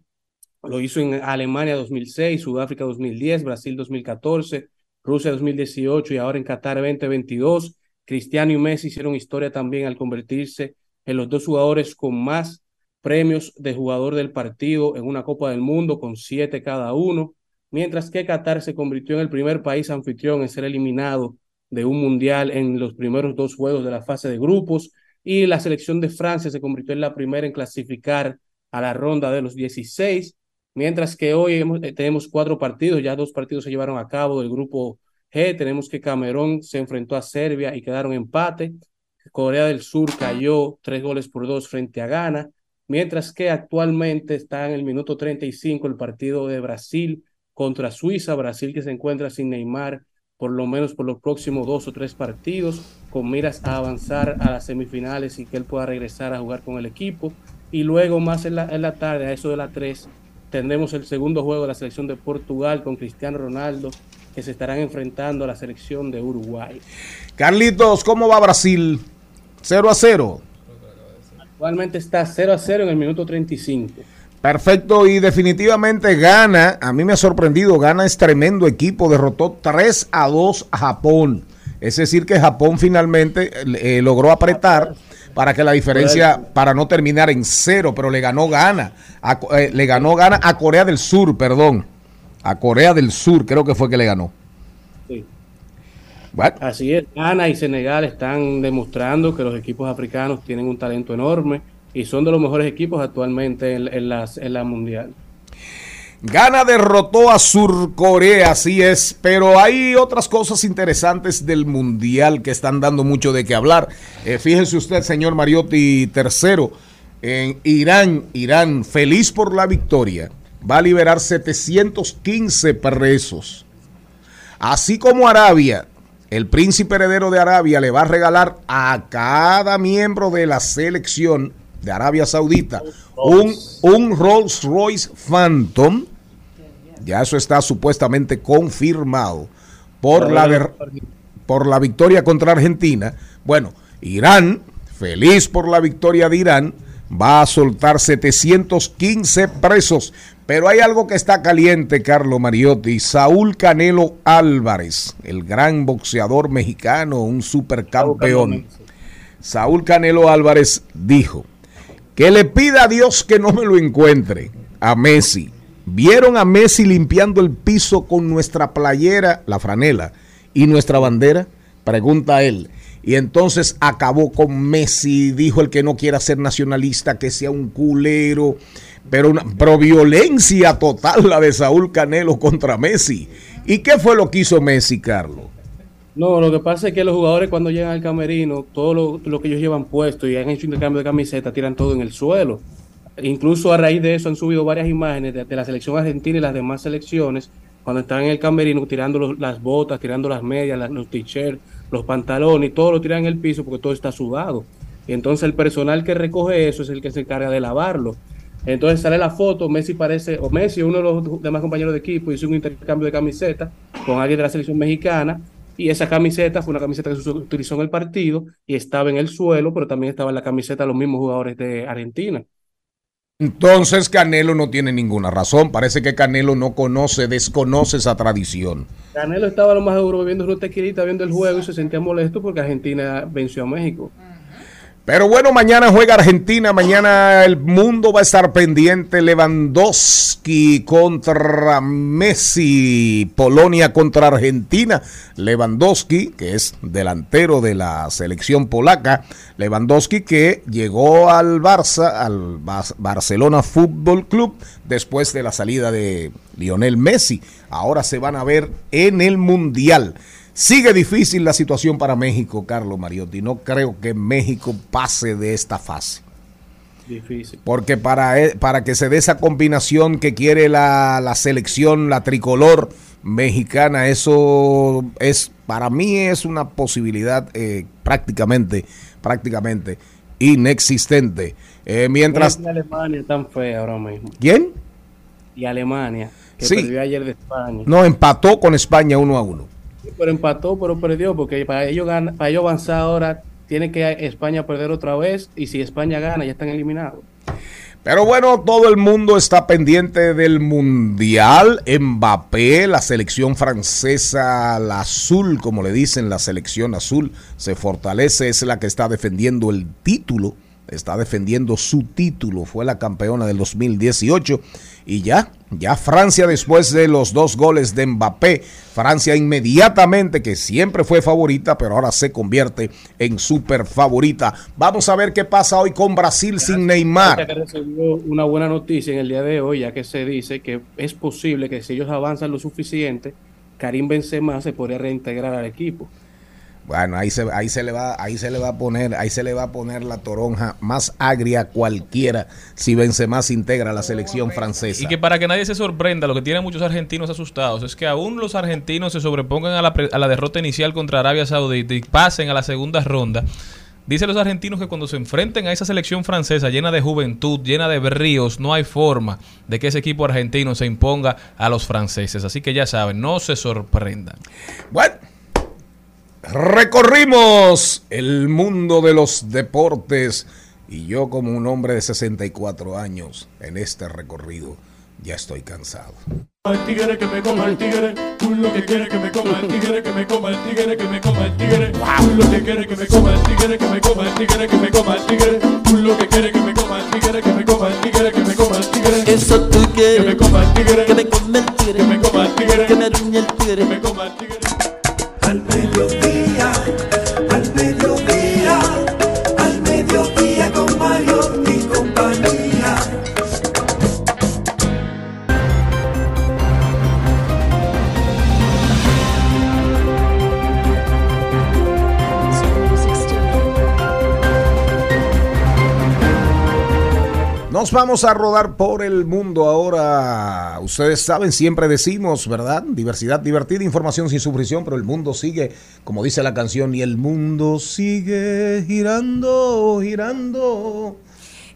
lo hizo en Alemania 2006, Sudáfrica 2010, Brasil 2014, Rusia 2018 y ahora en Qatar 2022. Cristiano y Messi hicieron historia también al convertirse en los dos jugadores con más premios de jugador del partido en una Copa del Mundo, con siete cada uno, mientras que Qatar se convirtió en el primer país anfitrión en ser eliminado de un mundial en los primeros dos juegos de la fase de grupos y la selección de Francia se convirtió en la primera en clasificar a la ronda de los 16, mientras que hoy eh, tenemos cuatro partidos, ya dos partidos se llevaron a cabo del grupo G, tenemos que Camerún se enfrentó a Serbia y quedaron empate, Corea del Sur cayó tres goles por dos frente a Ghana, mientras que actualmente está en el minuto 35 el partido de Brasil contra Suiza, Brasil que se encuentra sin Neymar por lo menos por los próximos dos o tres partidos, con miras a avanzar a las semifinales y que él pueda regresar a jugar con el equipo. Y luego más en la, en la tarde, a eso de las 3, tendremos el segundo juego de la selección de Portugal con Cristiano Ronaldo, que se estarán enfrentando a la selección de Uruguay. Carlitos, ¿cómo va Brasil? 0 a 0. Actualmente está 0 a 0 en el minuto 35. Perfecto, y definitivamente gana. A mí me ha sorprendido. Gana es tremendo equipo. Derrotó 3 a 2 a Japón. Es decir, que Japón finalmente eh, logró apretar para que la diferencia, para no terminar en cero, pero le ganó gana. A eh, le ganó gana a Corea del Sur, perdón. A Corea del Sur, creo que fue que le ganó. Sí. Bueno, Así es, Ghana y Senegal están demostrando que los equipos africanos tienen un talento enorme y son de los mejores equipos actualmente en, en las, en la mundial. Ghana derrotó a Surcorea, así es, pero hay otras cosas interesantes del Mundial que están dando mucho de qué hablar. Eh, fíjese usted, señor Mariotti, tercero, en Irán, Irán, feliz por la victoria, va a liberar 715 presos. Así como Arabia, el príncipe heredero de Arabia le va a regalar a cada miembro de la selección de Arabia Saudita un, un Rolls Royce Phantom. Ya eso está supuestamente confirmado por la, por la victoria contra Argentina. Bueno, Irán, feliz por la victoria de Irán, va a soltar 715 presos. Pero hay algo que está caliente, Carlo Mariotti. Saúl Canelo Álvarez, el gran boxeador mexicano, un supercampeón. Saúl Canelo Álvarez dijo que le pida a Dios que no me lo encuentre a Messi. ¿Vieron a Messi limpiando el piso con nuestra playera, la franela, y nuestra bandera? Pregunta él. Y entonces acabó con Messi, dijo el que no quiera ser nacionalista, que sea un culero, pero, una, pero violencia total la de Saúl Canelo contra Messi. ¿Y qué fue lo que hizo Messi, Carlos? No, lo que pasa es que los jugadores cuando llegan al camerino, todo lo, lo que ellos llevan puesto y han hecho intercambio de camiseta, tiran todo en el suelo. Incluso a raíz de eso han subido varias imágenes de, la selección argentina y las demás selecciones cuando están en el camerino tirando las botas, tirando las medias, los t-shirts, los pantalones, y todo lo tiran en el piso porque todo está sudado. Y entonces el personal que recoge eso es el que se encarga de lavarlo. Entonces sale la foto, Messi parece, o Messi, uno de los demás compañeros de equipo, hizo un intercambio de camiseta con alguien de la selección mexicana y esa camiseta fue una camiseta que se utilizó en el partido y estaba en el suelo, pero también estaba en la camiseta de los mismos jugadores de Argentina. Entonces Canelo no tiene ninguna razón. Parece que Canelo no conoce, desconoce esa tradición. Canelo estaba lo más seguro bebiendo una tequilita, viendo el juego y se sentía molesto porque Argentina venció a México. Pero bueno, mañana juega Argentina, mañana el mundo va a estar pendiente. Lewandowski contra Messi, Polonia contra Argentina. Lewandowski, que es delantero de la selección polaca, Lewandowski que llegó al Barça, al Barcelona Fútbol Club, después de la salida de Lionel Messi. Ahora se van a ver en el Mundial. Sigue difícil la situación para México, Carlos Mariotti. No creo que México pase de esta fase. Difícil. Porque para, e- para que se dé esa combinación que quiere la, la selección, la tricolor mexicana, eso es, para mí es una posibilidad eh, prácticamente, prácticamente inexistente. Eh, mientras, Y Alemania tan fea ahora mismo. ¿quién? Y Alemania, que Sí. perdió ayer de España. No, empató con España uno a uno. Pero empató, pero perdió, porque para ellos, para ellos avanzar ahora tiene que España perder otra vez y si España gana ya están eliminados. Pero bueno, todo el mundo está pendiente del Mundial. Mbappé, la selección francesa, la azul, como le dicen, la selección azul, se fortalece, es la que está defendiendo el título está defendiendo su título, fue la campeona del 2018 y ya, ya Francia después de los dos goles de Mbappé, Francia inmediatamente que siempre fue favorita, pero ahora se convierte en super favorita. Vamos a ver qué pasa hoy con Brasil sin Neymar. Una buena noticia en el día de hoy, ya que se dice que es posible que si ellos avanzan lo suficiente, Karim Benzema se podría reintegrar al equipo. Bueno, ahí se, ahí se le va, ahí se le va a poner, ahí se le va a poner la toronja más agria cualquiera si Benzema se integra a la selección francesa. Y que para que nadie se sorprenda, lo que tienen muchos argentinos asustados es que aún los argentinos se sobrepongan a la, a la derrota inicial contra Arabia Saudita y pasen a la segunda ronda. Dicen los argentinos que cuando se enfrenten a esa selección francesa llena de juventud, llena de bríos, no hay forma de que ese equipo argentino se imponga a los franceses. Así que ya saben, no se sorprendan. Bueno, recorrimos el mundo de los deportes y yo como un hombre de 64 años en este recorrido ya estoy cansado. El tigre que me coma el tigre, tú lo que quiere que me coma el tigre, que me coma el tigre, que me coma el tigre, tú lo que quiere que me coma el tigre, que me coma el tigre, que me coma el tigre, tú lo que quiere que me coma el tigre, que me coma el tigre, que me coma el tigre. Eso tú quieres. Que me coma el tigre, que me coma el tigre, que me coma el tigre, que me ruñe el tigre, que me coma el tigre. Al mediodía, Nos vamos a rodar por el mundo ahora. Ustedes saben, siempre decimos, ¿verdad? Diversidad divertida, información sin sufrición, pero el mundo sigue, como dice la canción, y el mundo sigue girando, girando.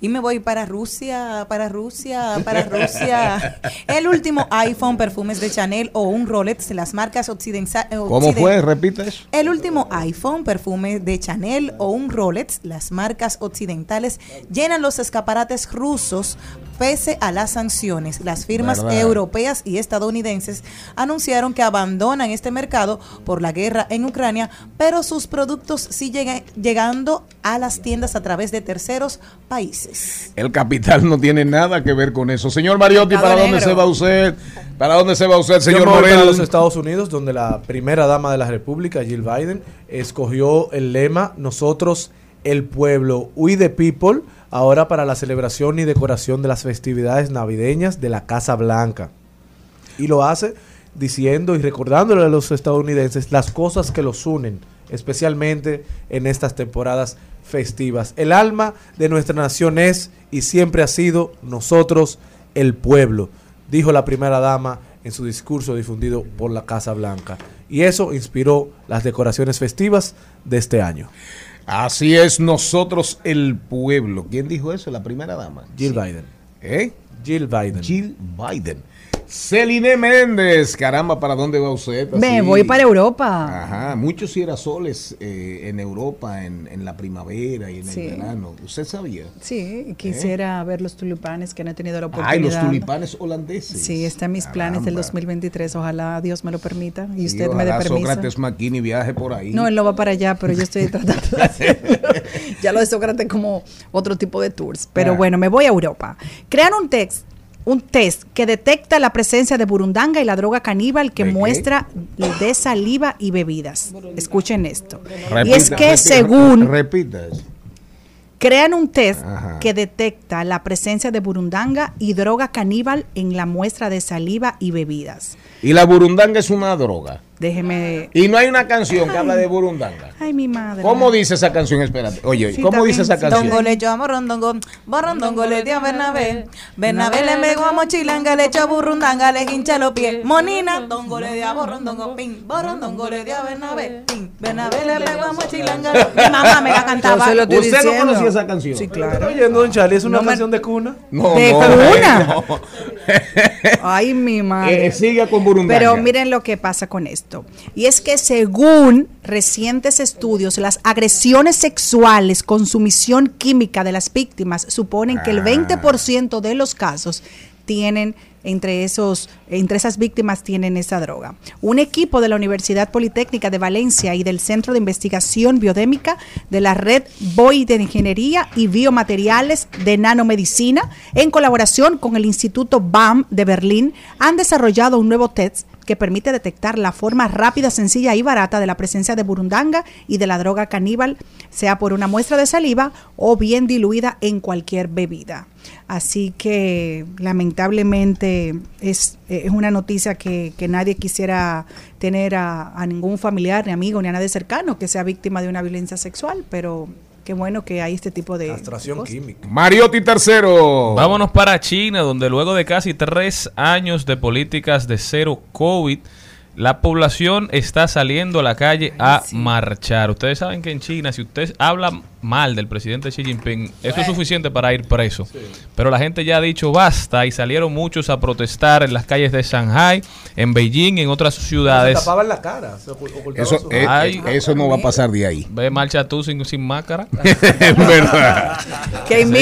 Y me voy para Rusia, para Rusia, para Rusia. El último iPhone, perfumes de Chanel o un Rolex, las marcas occidentales. ¿Cómo fue? Repite eso. El último iPhone, perfume de Chanel o un Rolex, las marcas occidentales llenan los escaparates rusos pese a las sanciones. Las firmas ¿Verdad? europeas y estadounidenses anunciaron que abandonan este mercado por la guerra en Ucrania, pero sus productos siguen llegando a las tiendas a través de terceros países. El capital no tiene nada que ver con eso. Señor Mariotti, ¿para dónde se va usted? ¿Para dónde se va usted, señor para Morel? los Estados Unidos, donde la primera dama de la República, Jill Biden, escogió el lema Nosotros, el pueblo, We the People, ahora para la celebración y decoración de las festividades navideñas de la Casa Blanca. Y lo hace diciendo y recordándole a los estadounidenses las cosas que los unen, especialmente en estas temporadas festivas. El alma de nuestra nación es y siempre ha sido nosotros, el pueblo, dijo la primera dama en su discurso difundido por la Casa Blanca. Y eso inspiró las decoraciones festivas de este año. Así es, nosotros el pueblo. ¿Quién dijo eso? La primera dama. Jill Sí. Biden. ¿Eh? Jill Biden. Jill Biden. Celine Méndez, caramba, ¿para dónde va usted? Me voy para Europa. Ajá, muchos girasoles eh, en Europa en, en la primavera y en Sí. el verano. ¿Usted sabía? Sí, quisiera ver los tulipanes que no he tenido la ¿Eh? Ay, oportunidad. los tulipanes holandeses. Sí, está en mis planes del Caramba. 2023. Ojalá Dios me lo permita y usted me dé permiso. Sócrates McKinney viaje por ahí. No, él no va para allá, pero yo estoy [laughs] tratando de hacerlo. ya lo de Sócrates como otro tipo de tours. Pero Ah. bueno, me voy a Europa. Crean un test, un test que detecta la presencia de burundanga y la droga caníbal que muestra de saliva y bebidas. Escuchen esto. y es que repita, según Repita eso. crean un test Ajá. que detecta la presencia de burundanga y droga caníbal en la muestra de saliva y bebidas. Y la burundanga es una droga. Déjeme. Y no hay una canción que habla de burundanga. Ay, mi madre. ¿Cómo dice esa canción? Espérate. Oye, Sí, ¿cómo dice esa canción? Dongo le echó a morondongo, morondongo le dio a Bernabé, Bernabé le pegó a mochilanga, le echó a burrundanga, le hincha los pies, Monina, dongo le dio a borondongo, pin, borondongo le dio a Bernabé, pin, Bernabé le pegó a mochilanga, mi mamá me la cantaba. Yo ¿Usted no conocía esa canción? Sí, claro. Oyendo, don Charlie, ¿es una No me- canción de cuna? No, ¿De no, cuna? no. Ay, mi madre. Eh, siga con burundanga. Pero miren lo que pasa con esto. Y es que según recientes estudios, las agresiones sexuales con sumisión química de las víctimas suponen que el Ah. 20% de los casos tienen entre esos entre esas víctimas tienen esa droga. Un equipo de la Universidad Politécnica de Valencia y del Centro de Investigación Biodémica de la Red BOI de Ingeniería y Biomateriales de Nanomedicina, en colaboración con el Instituto BAM de Berlín, han desarrollado un nuevo test que permite detectar la forma rápida, sencilla y barata de la presencia de burundanga y de la droga caníbal, sea por una muestra de saliva o bien diluida en cualquier bebida. Así que lamentablemente es, es una noticia que, que nadie quisiera tener a, a ningún familiar, ni amigo, ni a nadie cercano que sea víctima de una violencia sexual, pero qué bueno que hay este tipo de... Castración química. Mariotti tercero. Vámonos para China, donde luego de casi tres años de políticas de cero COVID, la población está saliendo a la calle a marchar. Ustedes saben que en China, si usted habla mal del presidente Xi Jinping, eso es suficiente para ir preso. Pero la gente ya ha dicho basta y salieron muchos a protestar en las calles de Shanghai, en Beijing, en otras Se ciudades. tapaban la cara. se Eso, su- eh, Ay. eh, eso no va a pasar de ahí. Ve, marcha tú sin, sin máscara. [laughs] es verdad. Que ahí mismo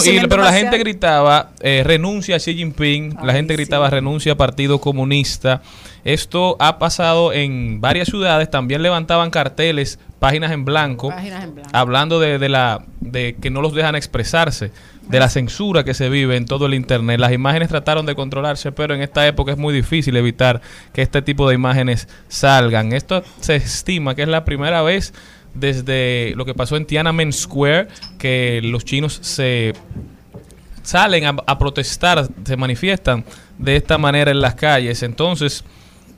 Señores, y- pero la gente gritaba eh, renuncia a Xi Jinping, la gente gritaba renuncia a Partido Comunista. Esto ha pasado en varias ciudades, también levantaban carteles, páginas en blanco, Páginas en blanco. hablando de, de la de que no los dejan expresarse, de la censura que se vive en todo el internet. Las imágenes trataron de controlarse, pero en esta época es muy difícil evitar que este tipo de imágenes salgan. Esto se estima que es la primera vez desde lo que pasó en Tiananmen Square que los chinos se salen a, a protestar, se manifiestan de esta manera en las calles. Entonces,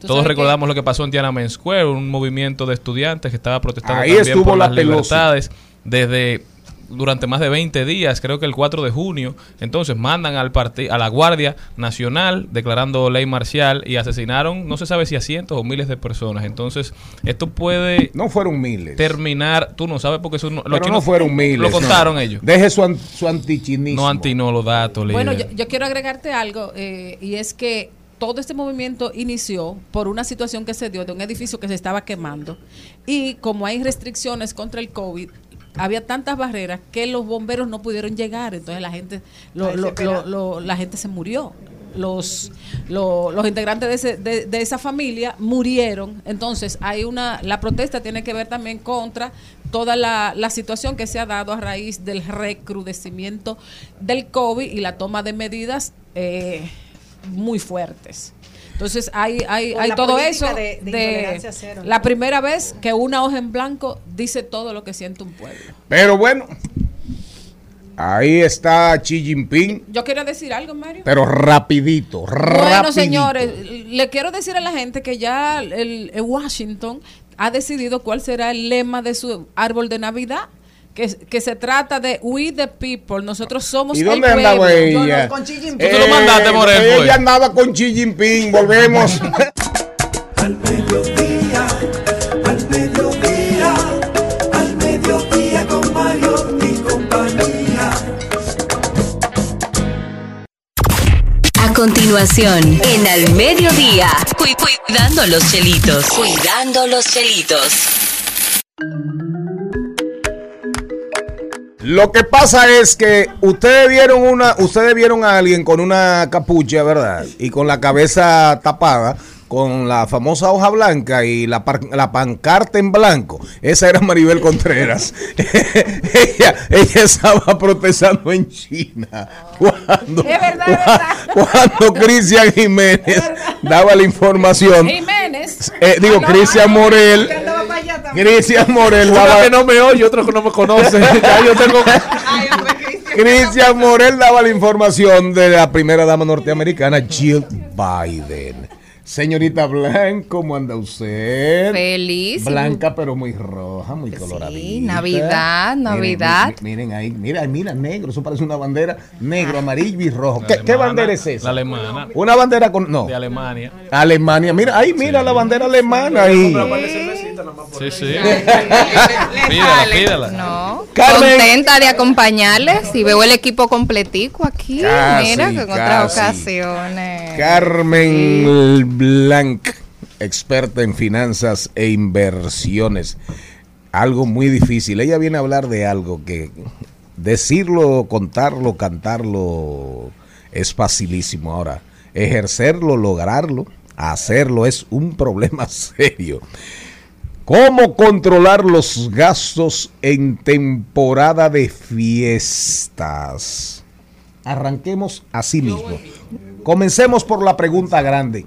todos recordamos lo que pasó en Tiananmen Square, un movimiento de estudiantes que estaba protestando Ahí también estuvo por la las Pelosi. libertades desde durante más de 20 días, creo que el 4 de junio. Entonces mandan al parti- a la Guardia Nacional declarando ley marcial y asesinaron, no se sabe si a cientos o miles de personas. Entonces, esto puede No fueron miles. terminar, tú no sabes porque eso no, los Pero no chinos fueron miles. Lo no. contaron ellos. Deje su, an- su antichinismo. No antinó los datos, Bueno, yo, yo quiero agregarte algo, eh, y es que todo este movimiento inició por una situación que se dio de un edificio que se estaba quemando. Y como hay restricciones contra el COVID, había tantas barreras que los bomberos no pudieron llegar. Entonces la gente, lo- la gente se murió. Los, lo- los integrantes de, ese- de- de esa familia murieron. Entonces, hay una, la protesta tiene que ver también contra toda la, la situación que se ha dado a raíz del recrudecimiento del COVID y la toma de medidas eh, muy fuertes. Entonces hay, hay, hay todo eso de- de de, intolerancia cero, ¿no? la primera vez que una hoja en blanco dice todo lo que siente un pueblo. Pero bueno, ahí está Xi Jinping, Yo quería decir algo, Mario. pero rapidito, rapidito. Bueno, señores, le quiero decir a la gente que ya el, el Washington ha decidido cuál será el lema de su árbol de Navidad. Que, que se trata de We the People. Nosotros somos ¿Y el dónde pueblo. andaba Yo ella? no, con Xi Jinping. Tú te lo mandaste, Morel, Ella pues. andaba con Xi Jinping, volvemos. [laughs] Al mediodía, al mediodía, al mediodía con Mario y compañía. A continuación, en Al Mediodía, cu- cuidando los chelitos. Cuidando los chelitos. Lo que pasa es que ustedes vieron una, ustedes vieron a alguien con una capucha, ¿verdad? Y con la cabeza tapada, con la famosa hoja blanca y la, par- la pancarta en blanco. Esa era Maribel Contreras. [laughs] ella, ella estaba protestando en China. Cuando, Es verdad, verdad. [laughs] cuando Cristian Jiménez daba la información. Jiménez. Eh, digo, Cristian Morel. Cristian Morel que no me oye, otro que no me conoce. [laughs] ya yo tengo. Cristian Morel daba la información de la primera dama norteamericana, Jill Biden. Señorita Blanc, ¿cómo anda usted? Feliz. Blanca, pero muy roja, muy coloradita. Navidad, Miren, Navidad. mi- Miren, ahí, mira, mira, negro, eso parece una bandera negro, amarillo y rojo. ¿Qué, qué bandera es esa? La alemana. Una bandera con. No. De Alemania. Alemania. Mira, ahí, mira la bandera alemana ahí. Sí, sí. Pídala, [laughs] pídala. No. Carmen. Contenta de acompañarles y veo el equipo completico aquí. Casi, Mira, que en otras casi. ocasiones. Carmen Blanc, experta en finanzas e inversiones. Algo muy difícil. Ella viene a hablar de algo que decirlo, contarlo, cantarlo es facilísimo. Ahora, ejercerlo, lograrlo, hacerlo es un problema [laughs] serio. ¿Cómo controlar los gastos en temporada de fiestas? Arranquemos así mismo. Comencemos por la pregunta grande.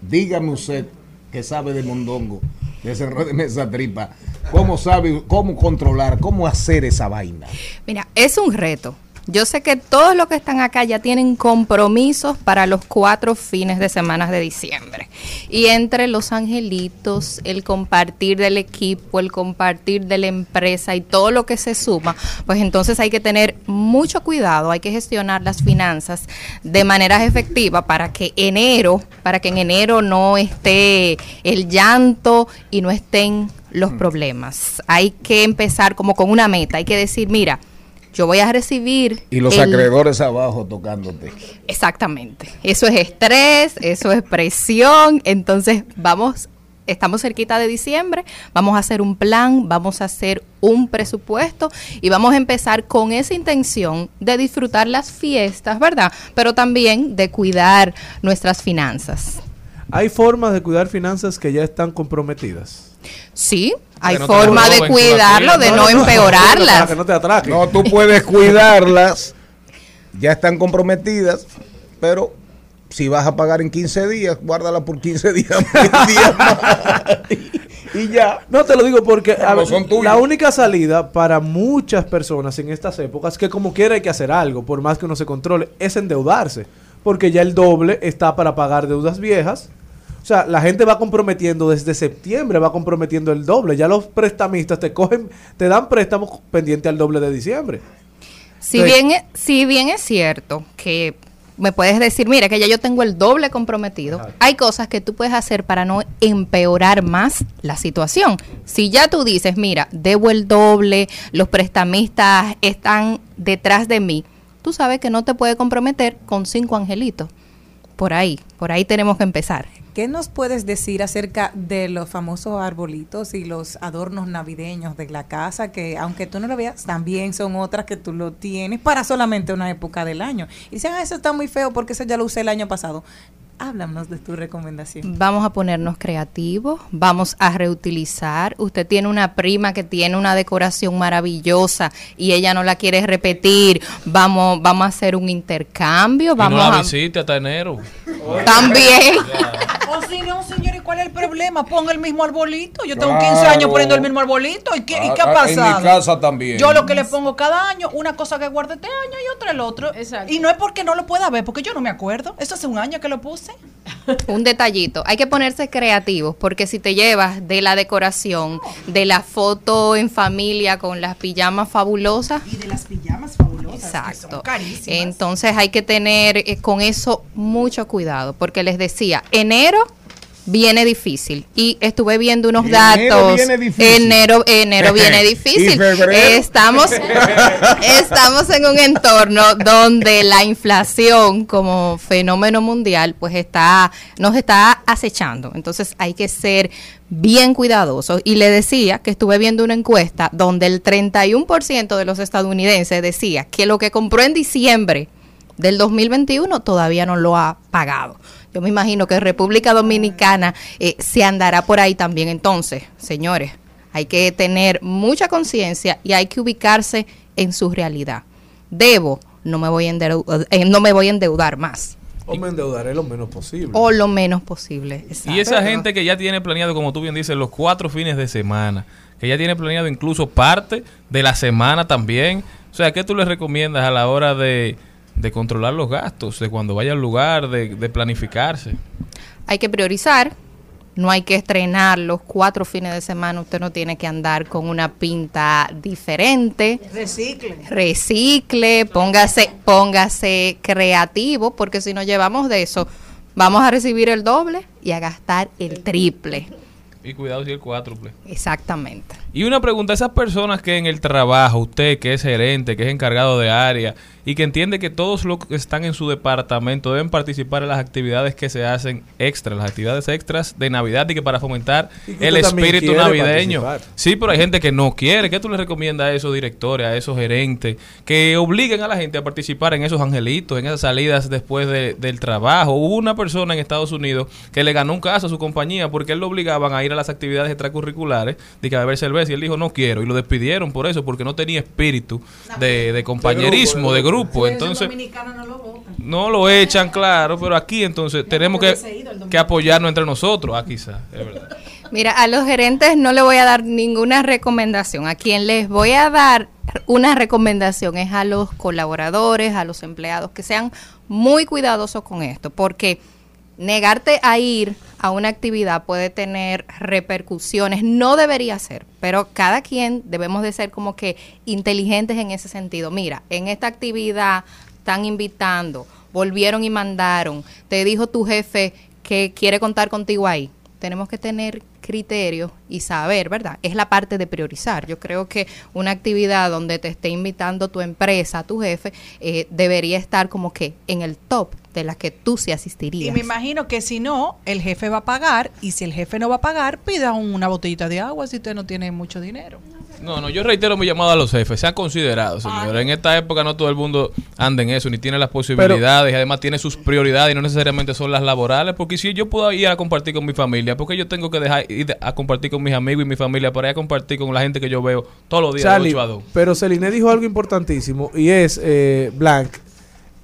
Dígame usted que sabe de mondongo, de cerro de mesa tripa, ¿cómo sabe, cómo controlar, cómo hacer esa vaina? Mira, es un reto. Yo sé que todos los que están acá ya tienen compromisos para los cuatro fines de semana de diciembre. Y entre los angelitos, el compartir del equipo, el compartir de la empresa y todo lo que se suma, pues entonces hay que tener mucho cuidado, hay que gestionar las finanzas de manera efectiva para que enero, para que en enero no esté el llanto y no estén los problemas. Hay que empezar como con una meta, hay que decir, mira, yo voy a recibir... Y los el- acreedores abajo tocándote. Exactamente. Eso es estrés, eso es presión. Entonces, vamos, estamos cerquita de diciembre, vamos a hacer un plan, vamos a hacer un presupuesto y vamos a empezar con esa intención de disfrutar las fiestas, ¿verdad? Pero también de cuidar nuestras finanzas. Hay formas de cuidar finanzas que ya están comprometidas. Sí, hay no forma de cuidarlo, de no empeorarlas. no te atraques. No, tú puedes cuidarlas, ya están comprometidas, pero si vas a pagar en 15 días, guárdala por 15 días, [laughs] 10 días más. y ya. No te lo digo porque a ver, la única salida para muchas personas en estas épocas, que como quiera hay que hacer algo, por más que uno se controle, es endeudarse. Porque ya el doble está para pagar deudas viejas. O sea, la gente va comprometiendo desde septiembre, va comprometiendo el doble. Ya los prestamistas te cogen, te dan préstamos pendiente al doble de diciembre. Si bien, e- si bien es cierto que me puedes decir, mira, que ya yo tengo el doble comprometido, hay cosas que tú puedes hacer para no empeorar más la situación. Si ya tú dices, mira, debo el doble, los prestamistas están detrás de mí, tú sabes que no te puedes comprometer con cinco angelitos. Por ahí, por ahí tenemos que empezar. ¿Qué nos puedes decir acerca de los famosos arbolitos y los adornos navideños de la casa? Que aunque tú no lo veas, también son otras que tú lo tienes para solamente una época del año. Y dicen, ah, eso está muy feo porque eso ya lo usé el año pasado. Háblanos de tu recomendación. Vamos a ponernos creativos, vamos a reutilizar. Usted tiene una prima que tiene una decoración maravillosa y ella no la quiere repetir. Vamos, vamos a hacer un intercambio, Y vamos no la a visite hasta enero. también. O si no, señor, ¿y cuál es el problema? Ponga el mismo arbolito. Yo tengo Claro. 15 años poniendo el mismo arbolito. ¿Y qué, y qué ha Ah, ah, en mi pasado? casa también. Yo lo que le pongo cada año, una cosa que guardo este año y otra el otro. Y no es porque no lo pueda ver, porque yo no me acuerdo. Eso hace un año que lo puse. [laughs] Un detallito, hay que ponerse creativos porque si te llevas de la decoración, de la foto en familia con las pijamas fabulosas, Y de las pijamas fabulosas. Exacto. carísimas. Entonces hay que tener eh, con eso mucho cuidado, porque les decía, enero viene difícil y estuve viendo unos Enero datos. viene difícil. Enero, enero viene [laughs] ¿Y difícil. Estamos, [laughs] estamos en un entorno donde la inflación como fenómeno mundial pues está, nos está acechando. Entonces hay que ser bien cuidadosos. Y le decía que estuve viendo una encuesta donde el 31% de los estadounidenses decía que lo que compró en diciembre del 2021 todavía no lo ha pagado. Yo me imagino que República Dominicana eh, se andará por ahí también. Entonces, señores, hay que tener mucha conciencia y hay que ubicarse en su realidad. Debo, no me voy a endeu- eh, no me voy a endeudar más O me endeudaré lo menos posible. o lo menos posible. Y esa gente que ya tiene planeado, como tú bien dices, los cuatro fines de semana, que ya tiene planeado incluso parte de la semana también. O sea, ¿qué tú les recomiendas a la hora de, de controlar los gastos, de cuando vaya al lugar, de, de planificarse? Hay que priorizar. No hay que estrenar los cuatro fines de semana. Usted no tiene que andar con una pinta diferente. Recicle. Recicle, póngase, póngase creativo, porque si nos llevamos de eso, vamos a recibir el doble y a gastar el triple. Y cuidado si el cuádruple. Exactamente. Y una pregunta, esas personas que en el trabajo, usted que es gerente, que es encargado de área, y que entiende que todos los que están en su departamento deben participar en las actividades que se hacen extras, las actividades extras de Navidad y que para fomentar Y el espíritu navideño. participar. Sí, pero hay gente que no quiere. ¿Qué tú le recomiendas a esos directores, a esos gerentes, que obliguen a la gente a participar en esos angelitos, en esas salidas después de- del trabajo? Hubo una persona en Estados Unidos que le ganó un caso a su compañía porque él lo obligaban a ir a las actividades extracurriculares de que a beber cerveza y él dijo no quiero y lo despidieron por eso porque no tenía espíritu de, de compañerismo, de grupo. Entonces no lo echan, claro, pero aquí entonces tenemos que, que apoyarnos entre nosotros, ah, quizás, es verdad. [laughs] Mira, a los gerentes no le voy a dar ninguna recomendación. A quien les voy a dar una recomendación es a los colaboradores, a los empleados, que sean muy cuidadosos con esto, porque negarte a ir a una actividad puede tener repercusiones, no debería ser, pero cada quien debemos de ser como que inteligentes en ese sentido. Mira, en esta actividad están invitando, volvieron y mandaron, te dijo tu jefe que quiere contar contigo ahí. Tenemos que tener criterios y saber, ¿verdad? Es la parte de priorizar. Yo creo que una actividad donde te esté invitando tu empresa, tu jefe, eh, debería estar como que en el top de las que tú sí Y asistirías. me imagino que si no, el jefe va a pagar y si el jefe no va a pagar, pida una botellita de agua si usted no tiene mucho dinero. No, no, yo reitero mi llamado a los jefes. Sean considerados, señores. En esta época no todo el mundo anda en eso, ni tiene las posibilidades, y además tiene sus prioridades y no necesariamente son las laborales. Porque si yo puedo ir a compartir con mi familia, porque yo tengo que dejar ir a compartir con mis amigos y mi familia para ir a compartir con la gente que yo veo todos los días de Charlie, 8 a 2? pero Celine dijo algo importantísimo y es, eh, Blanc,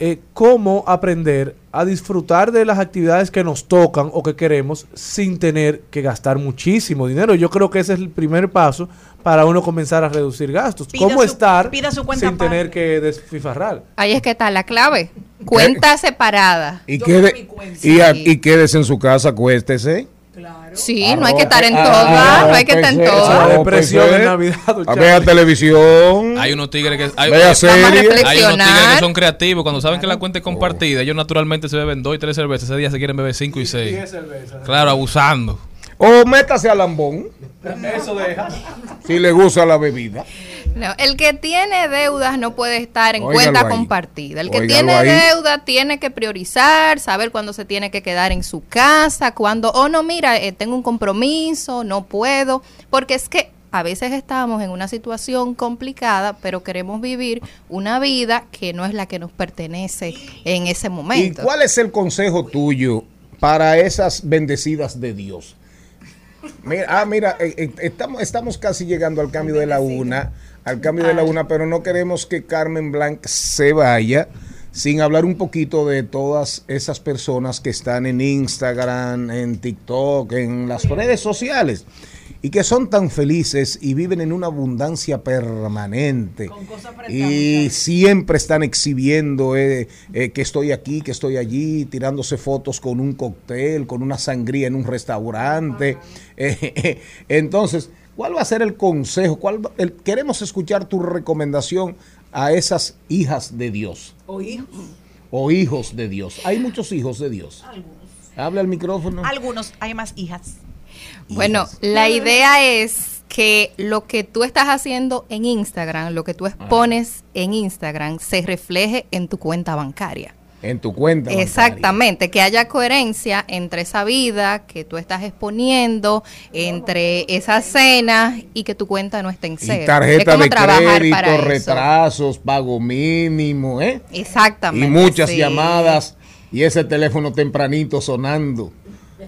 eh, cómo aprender a disfrutar de las actividades que nos tocan o que queremos sin tener que gastar muchísimo dinero. Yo creo que ese es el primer paso para uno comenzar a reducir gastos. Pida ¿Cómo su- estar pida su cuenta sin tener que desfifarrar? Ahí es que está la clave. Cuenta separada. Y, quede, y, a- y quédese en su casa, acuéstese. Sí, no hay que estar en todas, ah, no hay que estar en todas. depresión eh. Navidad, don A ver Charlie. televisión. Hay unos tigres que hay, Vea hay- serie. hay unos tigres que son creativos. Cuando saben que la cuenta es compartida, ellos naturalmente se beben dos y tres cervezas. Ese día se quieren beber cinco y seis. Claro, abusando. O métase al lambón, Eso deja. si le gusta la bebida. No, el que tiene deudas no puede estar en cuenta ahí. compartida. El que tiene ahí. deuda tiene que priorizar, saber cuándo se tiene que quedar en su casa, cuándo, oh no, mira, eh, tengo un compromiso, no puedo, porque es que a veces estamos en una situación complicada, pero queremos vivir una vida que no es la que nos pertenece en ese ¿Y momento. cuál es el consejo tuyo para esas bendecidas de Dios? Mira, ah, mira, eh, eh, estamos, estamos casi llegando al cambio de la una, al cambio de la una, pero no queremos que Carmen Blanc se vaya sin hablar un poquito de todas esas personas que están en Instagram, en TikTok, en las redes sociales y que son tan felices y viven en una abundancia permanente. Y siempre están exhibiendo eh, eh, que estoy aquí, que estoy allí, tirándose fotos con un cóctel, con una sangría en un restaurante. Eh, [laughs] entonces, ¿cuál va a ser el consejo? ¿Cuál va- el- queremos escuchar tu recomendación a esas hijas de Dios O hijos. o hijos de Dios. Hay muchos hijos de Dios. Habla al micrófono. Algunos, hay más hijas. Bueno, la idea es que lo que tú estás haciendo en Instagram, lo que tú expones en Instagram, se refleje en tu cuenta bancaria. En tu cuenta. bancaria. Exactamente, que haya coherencia entre esa vida que tú estás exponiendo, entre esa cena y que tu cuenta no esté en cero. Y tarjeta de crédito, retrasos, pago mínimo, ¿eh? Exactamente. Y muchas sí. llamadas y ese teléfono tempranito sonando,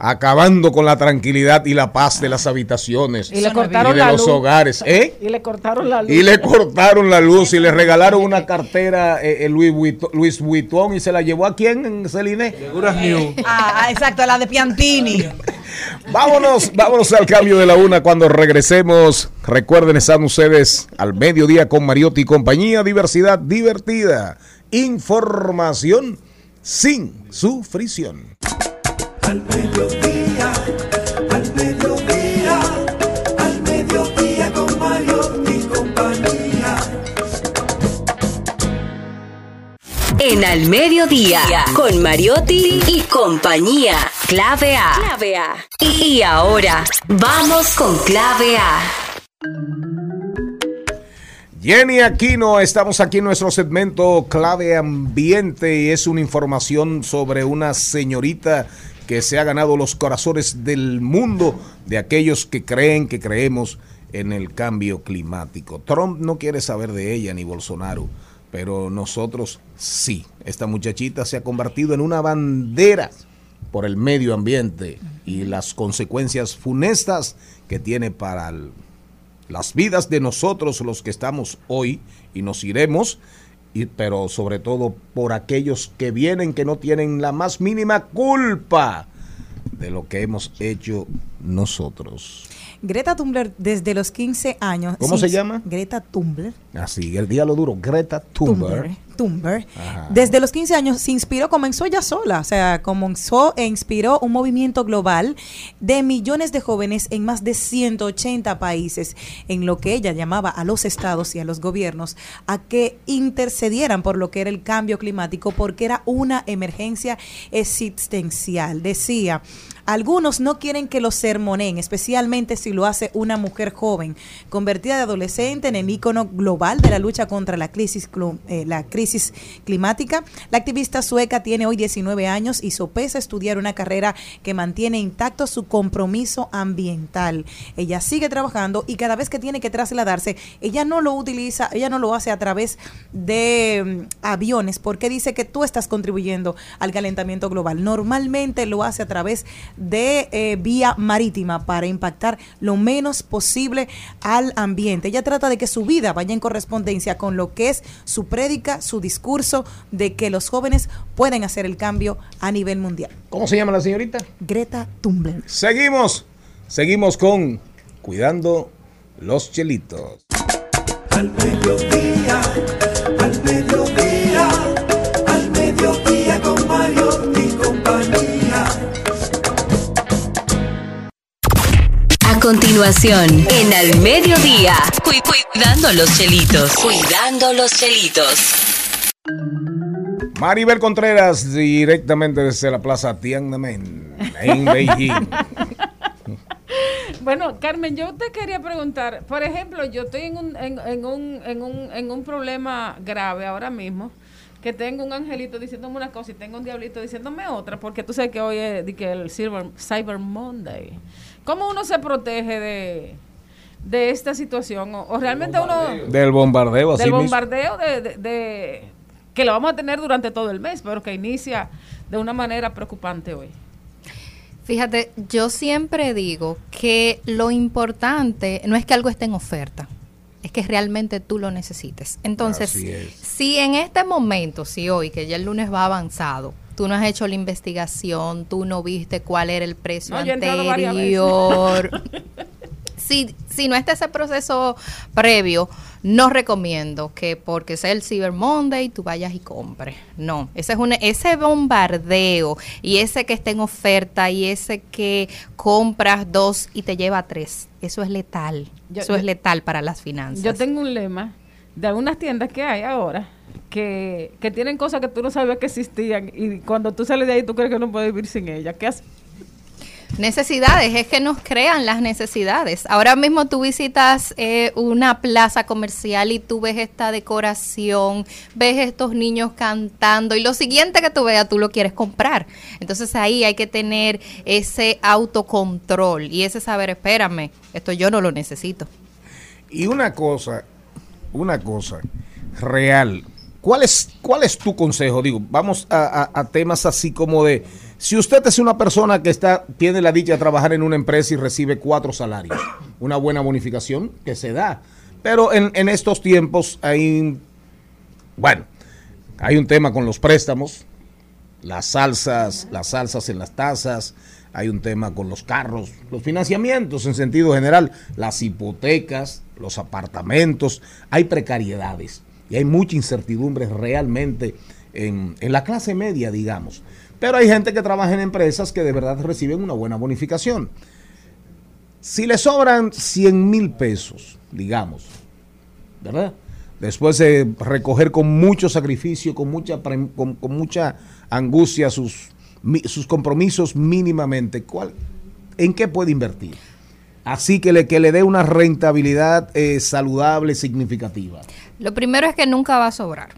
acabando con la tranquilidad y la paz de las habitaciones Y le cortaron de la los luz. hogares, ¿eh? Y le cortaron la luz. Y le cortaron la luz y le regalaron una cartera eh, eh, Louis, Vuitton, y se la llevó a quién, Celine? Ah, ah, exacto, la de Piantini. [laughs] Vámonos, vámonos al cambio de la una cuando regresemos. Recuerden, están ustedes al mediodía con Mariotti y compañía. Diversidad divertida. Información sin sufrición. Al mediodía, al mediodía, al mediodía con Mario y compañía. En Al Mediodía, con Mariotti y compañía. Clave A. Clave A. Y ahora, vamos con Clave A. Jenny Aquino, estamos aquí en nuestro segmento clave ambiente y es una información sobre una señorita que se ha ganado los corazones del mundo de aquellos que creen que creemos en el cambio climático. Trump no quiere saber de ella ni Bolsonaro, pero nosotros sí. Esta muchachita se ha convertido en una bandera por el medio ambiente y las consecuencias funestas que tiene para las vidas de nosotros los que estamos hoy y nos iremos, pero sobre todo por aquellos que vienen que no tienen la más mínima culpa de lo que hemos hecho nosotros. Greta Thunberg desde los 15 años. ¿Cómo se llama? Greta Thunberg. Así, el día lo duro, Greta Thunberg. Thunberg. Ajá. Desde los 15 años se inspiró, comenzó ella sola, o sea, comenzó e inspiró un movimiento global de millones de jóvenes en más de 180 países, en lo que ella llamaba a los estados y a los gobiernos a que intercedieran por lo que era el cambio climático, porque era una emergencia existencial. Decía, algunos no quieren que lo sermoneen, especialmente si lo hace una mujer joven, convertida de adolescente en el ícono global de la lucha contra la crisis, eh, la crisis climática. La activista sueca tiene hoy 19 años y sopesa estudiar una carrera que mantiene intacto su compromiso ambiental. Ella sigue trabajando y cada vez que tiene que trasladarse, ella no lo utiliza, ella no lo hace a través de mm, aviones, porque dice que tú estás contribuyendo al calentamiento global. Normalmente lo hace a través de eh, vía marítima para impactar lo menos posible al ambiente. Ella trata de que su vida vaya en correspondencia con lo que es su prédica, su discurso de que los jóvenes pueden hacer el cambio a nivel mundial. ¿Cómo se llama la señorita? Greta Thunberg. Seguimos, seguimos con Cuidando los Chelitos. Al mediodía, continuación, en Al Mediodía, cu- cuidando los chelitos. Cuidando los chelitos. Maribel Contreras, directamente desde la Plaza Tiananmen, en [laughs] Beijing. Bueno, Carmen, yo te quería preguntar, por ejemplo, yo estoy en un, en, en un, en, un, en un problema grave ahora mismo, que tengo un angelito diciéndome una cosa y tengo un diablito diciéndome otra, porque tú sabes que hoy es di que el Cyber, Cyber Monday. ¿Cómo uno se protege de, de esta situación? O, o realmente uno... Del bombardeo, así del bombardeo de, de- de- que lo vamos a tener durante todo el mes, pero que inicia de una manera preocupante hoy. Fíjate, yo siempre digo que lo importante no es que algo esté en oferta, es que realmente tú lo necesites. Entonces, si en este momento, si hoy, que ya el lunes va avanzado, tú no has hecho la investigación, tú no viste cuál era el precio No, anterior, [laughs] si, si no está ese proceso previo, no recomiendo que porque sea el Cyber Monday tú vayas y compres. No, ese es un, ese bombardeo y ese que está en oferta y ese que compras dos y te lleva tres. Eso es letal. Yo- eso yo- es letal para las finanzas. Yo tengo un lema de algunas tiendas que hay ahora que, que tienen cosas que tú no sabías que existían y cuando tú sales de ahí tú crees que no puedes vivir sin ellas. ¿Qué haces? Necesidades, es que nos crean las necesidades. Ahora mismo tú visitas eh, una plaza comercial y tú ves esta decoración, ves estos niños cantando y lo siguiente que tú veas tú lo quieres comprar. Entonces ahí hay que tener ese autocontrol y ese saber, espérame, esto yo no lo necesito. Y una cosa, una cosa real. ¿Cuál es, cuál es tu consejo? Digo, vamos a, a- temas así como de, si usted es una persona que está, tiene la dicha de trabajar en una empresa y recibe cuatro salarios, una buena bonificación que se da. Pero en, en estos tiempos hay, bueno, hay un tema con los préstamos, las salsas, las salsas en las tasas, hay un tema con los carros, los financiamientos en sentido general, las hipotecas, los apartamentos, hay precariedades y hay mucha incertidumbre realmente en, en la clase media, digamos. Pero hay gente que trabaja en empresas que de verdad reciben una buena bonificación. Si le sobran 100 mil pesos, digamos, ¿verdad? Después de recoger con mucho sacrificio, con mucha, con mucha angustia sus, sus compromisos mínimamente, ¿cuál, ¿en qué puede invertir? así que le, que le dé una rentabilidad eh, saludable, significativa. Lo primero es que nunca va a sobrar.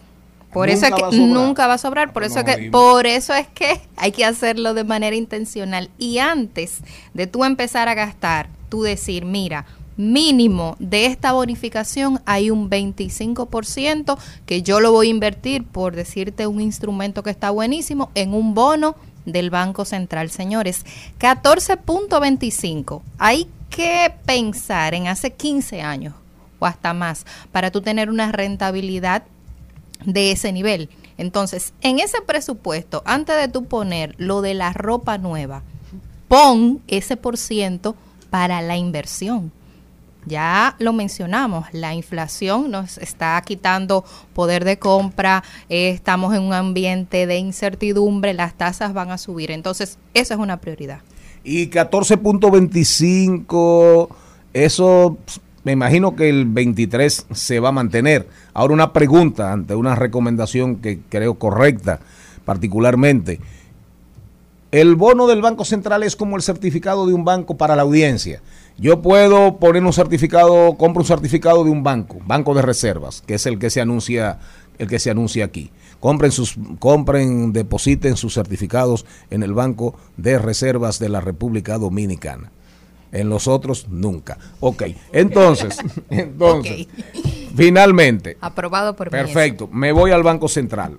Por Nunca eso es que va nunca va a sobrar, por eso es que por eso es que hay que hacerlo de manera intencional y antes de tú empezar a gastar, tú decir, mira, mínimo de esta bonificación hay un 25% que yo lo voy a invertir por decirte un instrumento que está buenísimo en un bono del Banco Central, señores. 14.25. Hay que pensar en hace 15 años o hasta más para tú tener una rentabilidad de ese nivel. Entonces, en ese presupuesto, antes de tú poner lo de la ropa nueva, pon ese por ciento para la inversión. Ya lo mencionamos, la inflación nos está quitando poder de compra, eh, estamos en un ambiente de incertidumbre, las tasas van a subir, entonces eso es una prioridad. Y 14.25, eso ps, me imagino que el 23 se va a mantener. Ahora una pregunta ante una recomendación que creo correcta, particularmente. El bono del Banco Central es como el certificado de un banco para la audiencia. Yo puedo poner un certificado, compro un certificado de un banco, banco de reservas, que es el que se anuncia, el que se anuncia aquí. Compren sus, compren, depositen sus certificados en el Banco de Reservas de la República Dominicana. En los otros, nunca. Ok, entonces, [laughs] entonces, finalmente, Aprobado por mí. Perfecto. Me voy al Banco Central.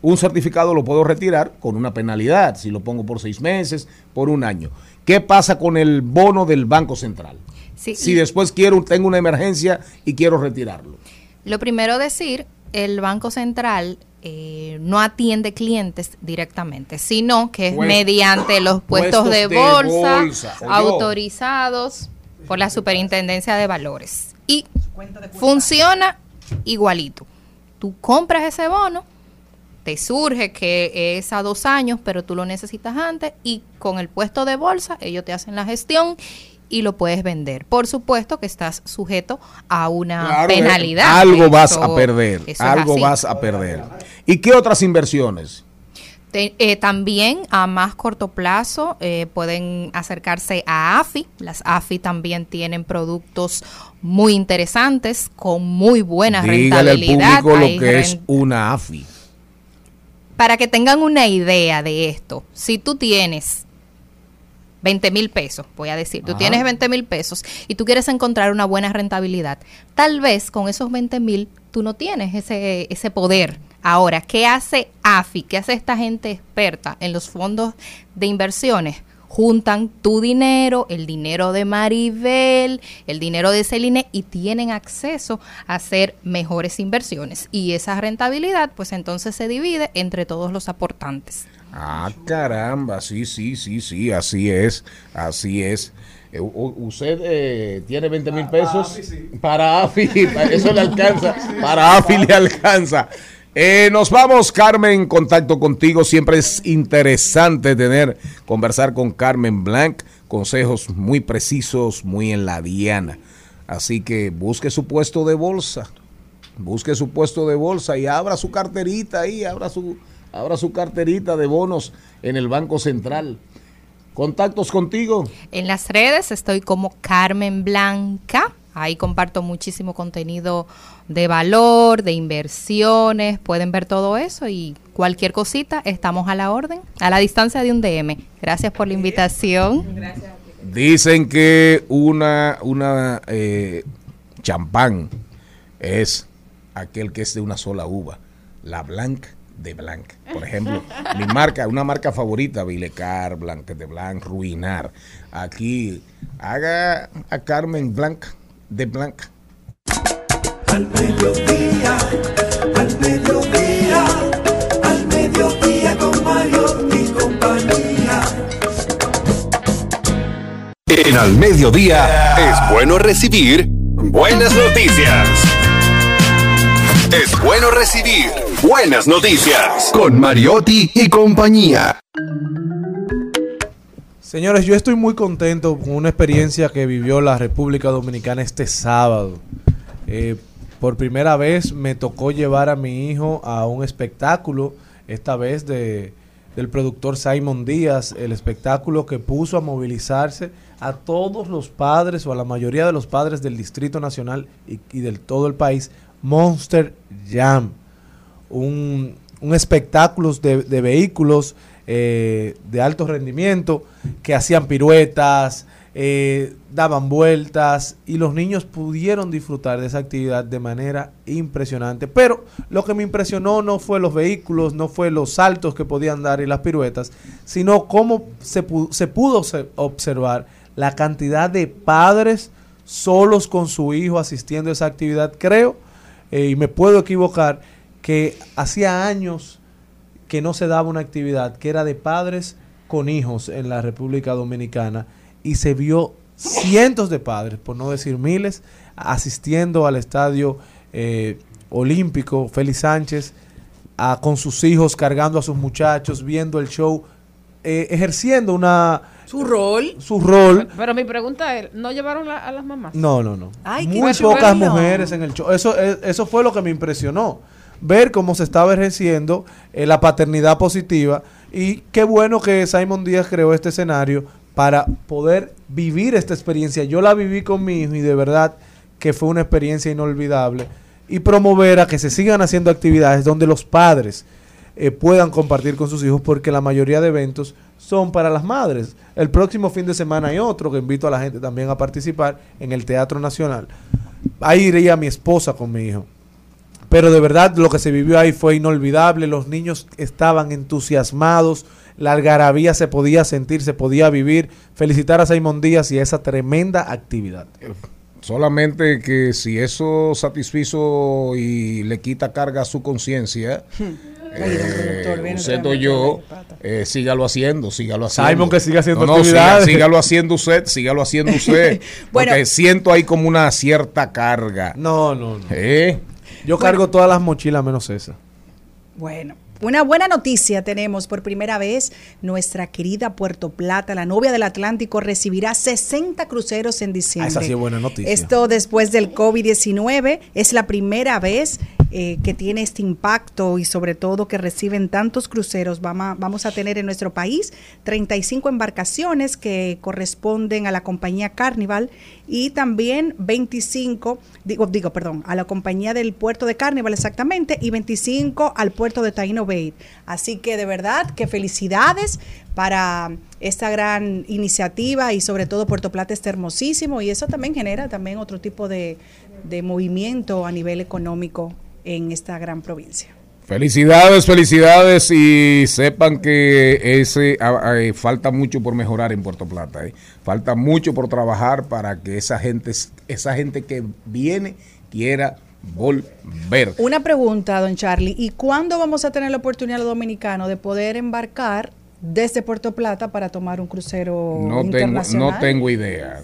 Un certificado lo puedo retirar con una penalidad, si lo pongo por seis meses, por un año. ¿Qué pasa con el bono del Banco Central? Sí, si y- después quiero, tengo una emergencia y quiero retirarlo. Lo primero decir, el Banco Central eh, no atiende clientes directamente, sino que es Pues- mediante los puestos, puestos de, de bolsa, bolsa, autorizados por la Superintendencia de Valores. Y funciona igualito. Tú compras ese bono, te surge que es a dos años, pero tú lo necesitas antes y con el puesto de bolsa ellos te hacen la gestión y lo puedes vender. Por supuesto que estás sujeto a una Claro, eh, penalidad. Algo vas Eso- a perder. Algo vas a perder. ¿Y qué otras inversiones? Te- eh, también a más corto plazo eh, pueden acercarse a AFI. Las AFI también tienen productos muy interesantes con muy buena Dígale al rentabilidad. público Hay lo que es una AFI. Para que tengan una idea de esto, si tú tienes 20 mil pesos, voy a decir, tú Ajá. tienes 20 mil pesos y tú quieres encontrar una buena rentabilidad, tal vez con esos 20 mil tú no tienes ese, ese poder. Ahora, ¿qué hace AFI? ¿Qué hace esta gente experta en los fondos de inversiones? Juntan tu dinero, el dinero de Maribel, el dinero de Celine y tienen acceso a hacer mejores inversiones. Y esa rentabilidad, pues entonces se divide entre todos los aportantes. Ah, caramba, sí, sí, sí, sí, así es, así es. Eh, ¿Usted eh, tiene 20 mil pesos? Para AFI, para [laughs] eso le alcanza, para AFI le alcanza. Eh, nos vamos, Carmen, contacto contigo. Siempre es interesante tener, conversar con Carmen Blanc, consejos muy precisos, muy en la diana. Así que busque su puesto de bolsa, busque su puesto de bolsa y abra su carterita ahí, abra su, abra su carterita de bonos en el Banco Central. Contactos contigo. En las redes estoy como Carmen Blanca. Ahí comparto muchísimo contenido de valor, de inversiones. Pueden ver todo eso y cualquier cosita, estamos a la orden, a la distancia de un DM. Gracias por la invitación. Dicen que una, una eh, champán es aquel que es de una sola uva, la Blanc de Blanc. Por ejemplo, mi marca, una marca favorita, Vilecar, Blanc de Blanc, Ruinar. Aquí haga a Carmen Blanc de Blanc. Al mediodía, al mediodía, al mediodía con Mario y compañía. En Al Mediodía es bueno recibir buenas noticias. Es bueno recibir buenas noticias con Mariotti y compañía. Señores, yo estoy muy contento con una experiencia que vivió la República Dominicana este sábado. Eh, por primera vez me tocó llevar a mi hijo a un espectáculo, esta vez de, del productor Simon Díaz, el espectáculo que puso a movilizarse a todos los padres o a la mayoría de los padres del Distrito Nacional y, y del todo el país Monster Jam, un, un espectáculo de, de vehículos eh, de alto rendimiento que hacían piruetas, eh, daban vueltas y los niños pudieron disfrutar de esa actividad de manera impresionante. Pero lo que me impresionó no fue los vehículos, no fue los saltos que podían dar y las piruetas, sino cómo se, pu- se pudo obse- observar la cantidad de padres solos con su hijo asistiendo a esa actividad. Creo, eh, y me puedo equivocar, que hacía años que no se daba una actividad que era de padres con hijos en la República Dominicana y se vio cientos de padres, por no decir miles, asistiendo al estadio eh, olímpico Félix Sánchez a- con sus hijos, cargando a sus muchachos, viendo el show, eh, ejerciendo una su rol, su rol. Pero mi pregunta es, ¿no llevaron la- a las mamás? No, no, no. Ay, Muy pocas mujeres en el show. Eso, eh, eso fue lo que me impresionó. Ver cómo se estaba ejerciendo eh, la paternidad positiva. Y qué bueno que Simon Díaz creó este escenario para poder vivir esta experiencia. Yo la viví con mi hijo y de verdad que fue una experiencia inolvidable. Y promover a que se sigan haciendo actividades donde los padres eh, puedan compartir con sus hijos porque la mayoría de eventos son para las madres. El próximo fin de semana hay otro que invito a la gente también a participar en el Teatro Nacional. Ahí iría mi esposa con mi hijo. Pero de verdad lo que se vivió ahí fue inolvidable. Los niños estaban entusiasmados. La algarabía se podía sentir, se podía vivir. Felicitar a Simon Díaz y a esa tremenda actividad. Solamente que si eso satisfizo y le quita carga a su conciencia, eh, usted o yo, eh, sígalo haciendo, sígalo haciendo. Simon, que siga haciendo No, no, actividades. siga- sígalo haciendo usted, sígalo haciendo usted. [laughs] Bueno. porque siento ahí como una cierta carga. No, no, no. ¿Eh? Yo cargo todas las mochilas menos esa. Bueno, una buena noticia tenemos. Por primera vez, nuestra querida Puerto Plata, la novia del Atlántico, recibirá 60 cruceros en Ah, diciembre. esa sí es buena noticia. Esto después del COVID-19 es la primera vez eh, que tiene este impacto y sobre todo que reciben tantos cruceros. Vamos a, vamos a tener en nuestro país 35 embarcaciones que corresponden a la compañía Carnival y también 25, digo, digo, perdón, a la compañía del puerto de Carnival exactamente y 25 al puerto de Taino Bay. Así que de verdad que felicidades para esta gran iniciativa y sobre todo Puerto Plata está hermosísimo y eso también genera también otro tipo de, de movimiento a nivel económico en esta gran provincia. Felicidades, felicidades y sepan que ese ah, eh, falta mucho por mejorar en Puerto Plata. eh. Falta mucho por trabajar para que esa gente, esa gente que viene quiera volver. Una pregunta, don Charlie, ¿y cuándo vamos a tener la oportunidad los dominicanos de poder embarcar desde Puerto Plata para tomar un crucero No tengo, internacional? no tengo idea.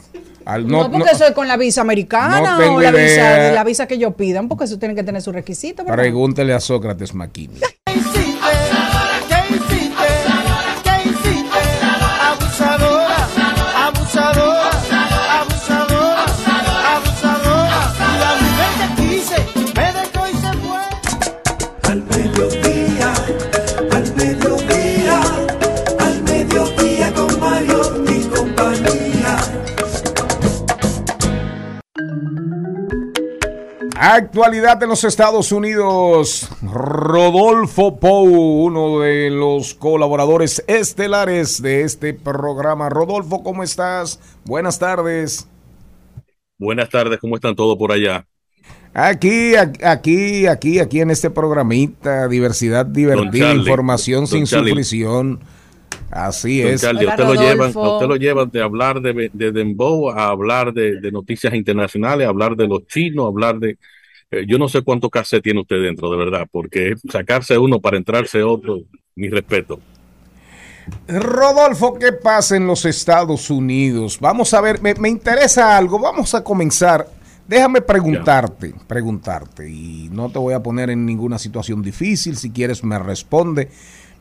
Al- No, no- porque no- eso es con la visa americana No o la visa, la visa que ellos pidan, porque eso tiene que tener su requisito. ¿verdad? pregúntele a Sócrates Maquini. Actualidad en los Estados Unidos. Rodolfo Pou, uno de los colaboradores estelares de este programa. Rodolfo, ¿cómo estás? Buenas tardes. Buenas tardes, ¿cómo están todos por allá? Aquí, aquí, aquí, aquí en este programita, diversidad divertida, Charlie, información sin Charlie. sufrición. Así Don es. Charlie, a usted, lo llevan, usted lo llevan de hablar de, de Dembow a hablar de, de noticias internacionales, a hablar de los chinos, a hablar de... eh, yo no sé cuánto cassette tiene usted dentro, de verdad, porque sacarse uno para entrarse otro, mi respeto. Rodolfo, ¿qué pasa en los Estados Unidos? Vamos a ver, me, me interesa algo. Vamos a comenzar. Déjame preguntarte, preguntarte, y no te voy a poner en ninguna situación difícil, si quieres me responde,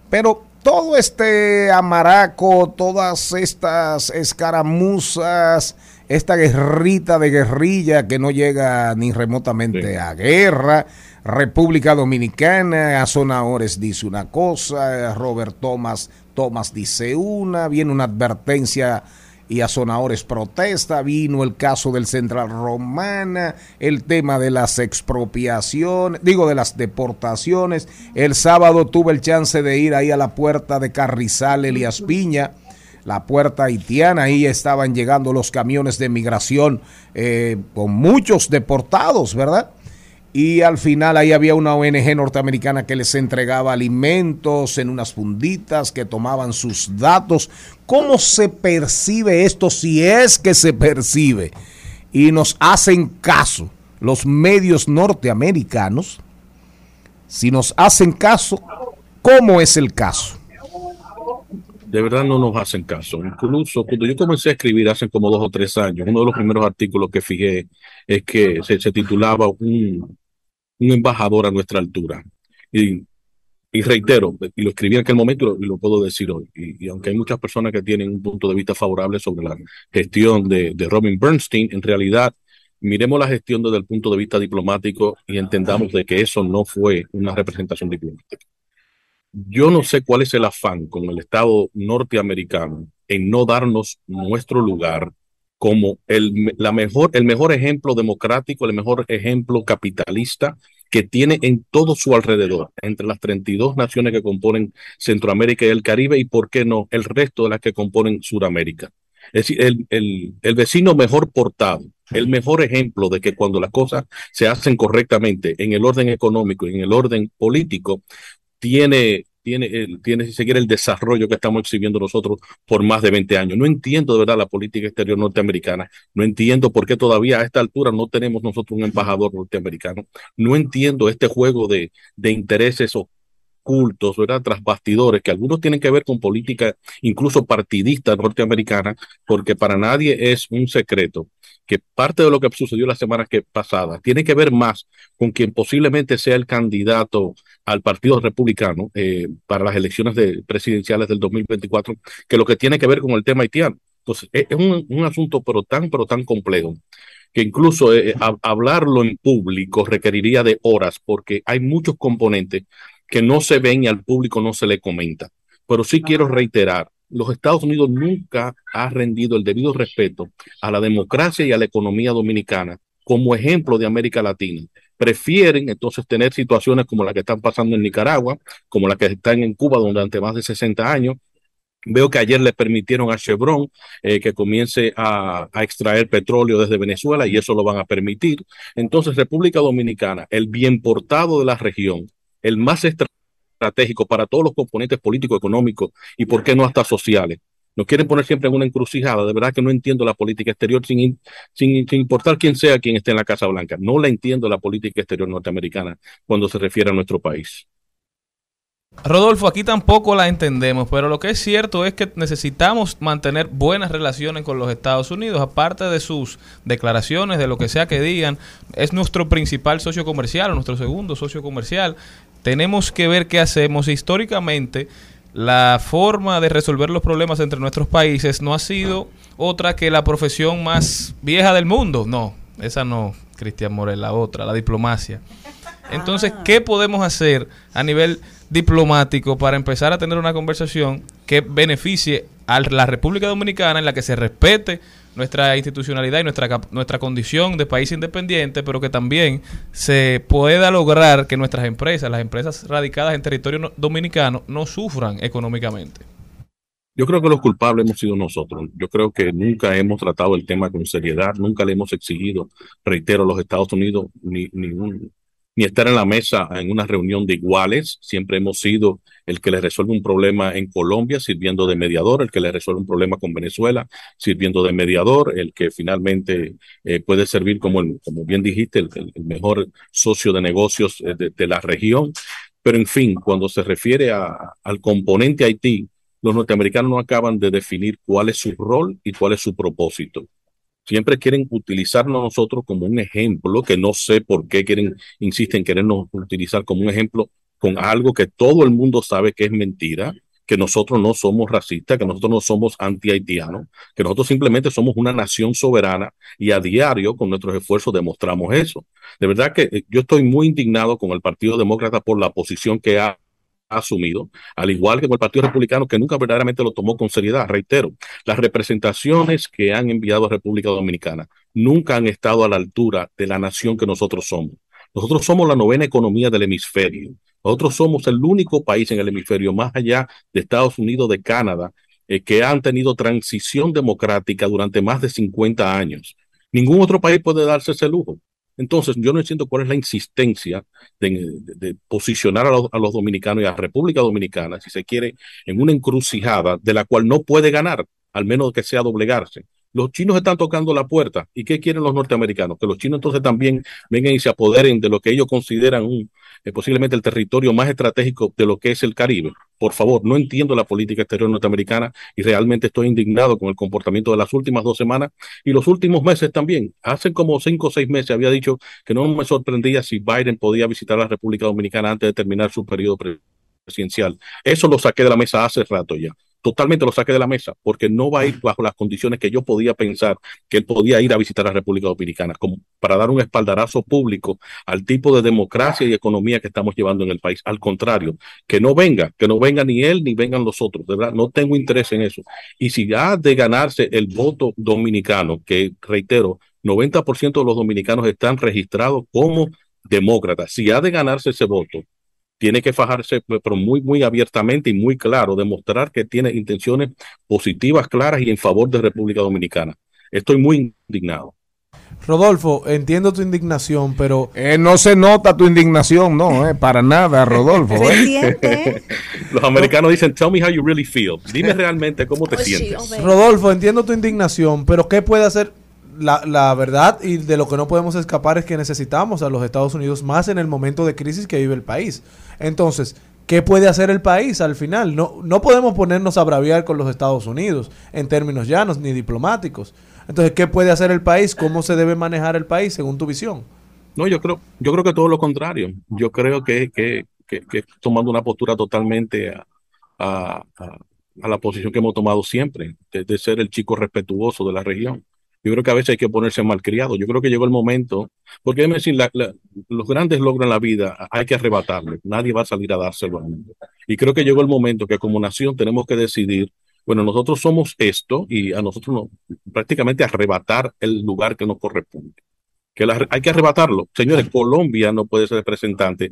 pero todo este amaraco, todas estas escaramuzas, esta guerrita de guerrilla que no llega ni remotamente a guerra, República Dominicana, Azona Ores dice una cosa, Robert Thomas, Thomas dice una, viene una advertencia y a Sonadores protesta, vino el caso del Central Romana, el tema de las expropiaciones, digo de las deportaciones. El sábado tuve el chance de ir ahí a la puerta de Carrizal, Elias Piña, la puerta haitiana, ahí estaban llegando los camiones de migración eh, con muchos deportados, ¿verdad? y al final ahí había una ONG norteamericana que les entregaba alimentos en unas funditas, que tomaban sus datos. ¿Cómo se percibe esto si es que se percibe? Y nos hacen caso los medios norteamericanos. Si nos hacen caso, ¿cómo es el caso? De verdad no nos hacen caso. Incluso cuando yo comencé a escribir hace como dos o tres años, uno de los primeros artículos que fijé es que se, titulaba un, embajador a nuestra altura. Y, reitero, y lo escribí en aquel momento y lo, puedo decir hoy, y, aunque hay muchas personas que tienen un punto de vista favorable sobre la gestión de, de Robin Bernstein, en realidad miremos la gestión desde el punto de vista diplomático y entendamos de que eso no fue una representación diplomática. Yo no sé cuál es el afán con el Estado norteamericano en no darnos nuestro lugar como el, la mejor, el mejor ejemplo democrático, el mejor ejemplo capitalista que tiene en todo su alrededor, entre las 32 naciones que componen Centroamérica y el Caribe y, por qué no, el resto de las que componen Sudamérica. Es decir, el, el, el vecino mejor portado, el mejor ejemplo de que cuando las cosas se hacen correctamente en el orden económico y en el orden político, tiene tiene, tiene que seguir el desarrollo que estamos exhibiendo nosotros por más de 20 años. No entiendo de verdad la política exterior norteamericana, no entiendo por qué todavía a esta altura no tenemos nosotros un embajador norteamericano, no entiendo este juego de, de intereses ocultos, ¿verdad? Tras bastidores, que algunos tienen que ver con política incluso partidista norteamericana, porque para nadie es un secreto que parte de lo que sucedió la semana que pasada tiene que ver más con quien posiblemente sea el candidato al Partido Republicano eh, para las elecciones de, presidenciales del 2024 que lo que tiene que ver con el tema haitiano. Entonces, es, un, un, asunto pero tan, pero tan complejo que incluso eh, hablarlo en público requeriría de horas porque hay muchos componentes que no se ven y al público no se le comenta. Pero sí quiero reiterar, los Estados Unidos nunca ha rendido el debido respeto a la democracia y a la economía dominicana como ejemplo de América Latina prefieren entonces tener situaciones como la que están pasando en Nicaragua, como la que están en Cuba durante más de 60 años. Veo que ayer le permitieron a Chevron eh, que comience a, a, extraer petróleo desde Venezuela y eso lo van a permitir. Entonces, República Dominicana, el bien portado de la región, el más estratégico para todos los componentes políticos, económicos y, por qué no, hasta sociales, nos quieren poner siempre en una encrucijada. De verdad que no entiendo la política exterior sin, sin, sin, importar quién sea quien esté en la Casa Blanca. No la entiendo la política exterior norteamericana cuando se refiere a nuestro país. Rodolfo, aquí tampoco la entendemos, pero lo que es cierto es que necesitamos mantener buenas relaciones con los Estados Unidos, aparte de sus declaraciones, de lo que sea que digan, es nuestro principal socio comercial, nuestro segundo socio comercial. Tenemos que ver qué hacemos históricamente la forma de resolver los problemas entre nuestros países no ha sido otra que la profesión más vieja del mundo. No, esa no, Cristian Morel, la otra, la diplomacia. Entonces, Ah. ¿qué podemos hacer a nivel diplomático para empezar a tener una conversación que beneficie a la República Dominicana en la que se respete nuestra institucionalidad y nuestra, nuestra condición de país independiente, pero que también se pueda lograr que nuestras empresas, las empresas radicadas en territorio no- dominicano, no sufran económicamente? Yo creo que los culpables hemos sido nosotros. Yo creo que nunca hemos tratado el tema con seriedad, nunca le hemos exigido, reitero, a los Estados Unidos ni, ni, un- ni estar en la mesa en una reunión de iguales. Siempre hemos sido el que le resuelve un problema en Colombia sirviendo de mediador, el que le resuelve un problema con Venezuela sirviendo de mediador, el que finalmente eh, puede servir como, el, como bien dijiste, el, mejor socio de negocios eh, de, la región. Pero en fin, cuando se refiere a, al componente Haití, los norteamericanos no acaban de definir cuál es su rol y cuál es su propósito. Siempre quieren utilizarnos nosotros como un ejemplo, que no sé por qué quieren, insisten en querernos utilizar como un ejemplo con algo que todo el mundo sabe que es mentira, que nosotros no somos racistas, que nosotros no somos anti-haitianos, que nosotros simplemente somos una nación soberana y a diario con nuestros esfuerzos demostramos eso. De verdad que eh, yo estoy muy indignado con el Partido Demócrata por la posición que ha asumido, al igual que con el Partido Republicano, que nunca verdaderamente lo tomó con seriedad. Reitero, las representaciones que han enviado a República Dominicana nunca han estado a la altura de la nación que nosotros somos. Nosotros somos la novena economía del hemisferio. Nosotros somos el único país en el hemisferio, más allá de Estados Unidos, de Canadá, eh, que han tenido transición democrática durante más de 50 años. Ningún otro país puede darse ese lujo. Entonces, yo no entiendo cuál es la insistencia de, posicionar a los, a los dominicanos y a la República Dominicana, si se quiere, en una encrucijada de la cual no puede ganar, al menos que sea doblegarse. Los chinos están tocando la puerta. ¿Y qué quieren los norteamericanos? Que los chinos entonces también vengan y se apoderen de lo que ellos consideran un, eh, posiblemente el territorio más estratégico de lo que es el Caribe. Por favor, no entiendo la política exterior norteamericana y realmente estoy indignado con el comportamiento de las últimas dos semanas y los últimos meses también. Hace como cinco o seis meses había dicho que no me sorprendía si Biden podía visitar la República Dominicana antes de terminar su periodo pre- presidencial. Eso lo saqué de la mesa hace rato ya. Totalmente lo saqué de la mesa, porque no va a ir bajo las condiciones que yo podía pensar que él podía ir a visitar la República Dominicana, como para dar un espaldarazo público al tipo de democracia y economía que estamos llevando en el país. Al contrario, que no venga, que no venga ni él ni vengan los otros. De verdad, no tengo interés en eso. Y si ha de ganarse el voto dominicano, que reitero, 90% de los dominicanos están registrados como demócratas, si ha de ganarse ese voto, tiene que fajarse, pero muy, muy abiertamente y muy claro, demostrar que tiene intenciones positivas, claras y en favor de República Dominicana. Estoy muy indignado. Rodolfo, entiendo tu indignación, pero... Eh, no se nota tu indignación, no, eh, para nada, [laughs] Rodolfo. eh. [laughs] Los americanos dicen, tell me how you really feel. Dime [laughs] realmente cómo te sientes. Rodolfo, entiendo tu indignación, pero ¿qué puede hacer? La, la verdad y de lo que no podemos escapar es que necesitamos a los Estados Unidos más en el momento de crisis que vive el país. Entonces, ¿qué puede hacer el país al final? No, no podemos ponernos a braviar con los Estados Unidos en términos llanos ni diplomáticos. Entonces, ¿qué puede hacer el país? ¿Cómo se debe manejar el país según tu visión? No, yo creo, yo creo que todo lo contrario. Yo creo que, que, que, tomando una postura totalmente a, a, a- la posición que hemos tomado siempre, de ser el chico respetuoso de la región. Yo creo que a veces hay que ponerse malcriado. Yo creo que llegó el momento, porque decir, la- la- los grandes logros en la vida hay que arrebatarle. Nadie va a salir a dárselo al mundo. Y creo que llegó el momento que como nación tenemos que decidir, bueno, nosotros somos esto y a nosotros nos, prácticamente arrebatar el lugar que nos corresponde que la- hay que arrebatarlo. Señores, Colombia no puede ser representante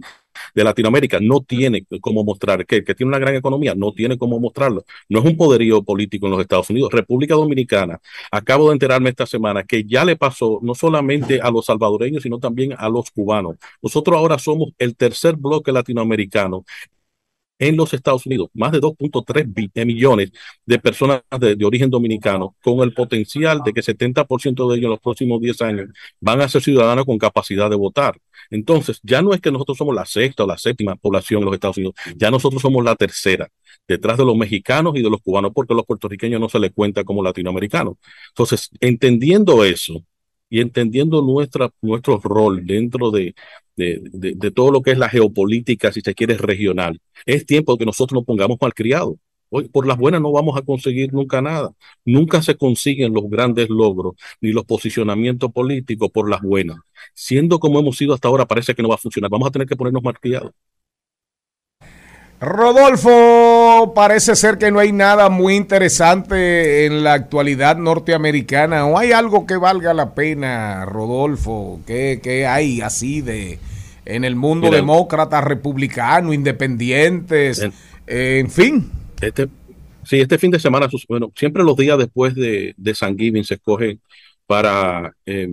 de Latinoamérica, no tiene cómo mostrar que, que tiene una gran economía, no tiene cómo mostrarlo. No es un poderío político en los Estados Unidos. República Dominicana, acabo de enterarme esta semana que ya le pasó no solamente a los salvadoreños, sino también a los cubanos. Nosotros ahora somos el tercer bloque latinoamericano en los Estados Unidos, más de 2.3 bi- eh, millones de personas de, origen dominicano, con el potencial de que 70% de ellos en los próximos 10 años van a ser ciudadanos con capacidad de votar. Entonces, ya no es que nosotros somos la sexta o la séptima población en los Estados Unidos, ya nosotros somos la tercera, detrás de los mexicanos y de los cubanos, porque los puertorriqueños no se les cuenta como latinoamericanos. Entonces, entendiendo eso y entendiendo nuestra, nuestro rol dentro de, de, de- de todo lo que es la geopolítica, si se quiere, regional, es tiempo que nosotros nos pongamos malcriados. Hoy, por las buenas no vamos a conseguir nunca nada. Nunca se consiguen los grandes logros ni los posicionamientos políticos por las buenas. Siendo como hemos sido hasta ahora, parece que no va a funcionar. Vamos a tener que ponernos malcriados. Rodolfo, parece ser que no hay nada muy interesante en la actualidad norteamericana. ¿O hay algo que valga la pena, Rodolfo? ¿Qué, qué hay así de en el mundo Mira, demócrata, republicano, independientes? eh, en fin. Este, sí, este fin de semana, bueno, siempre los días después de, de San Giving se escoge para eh,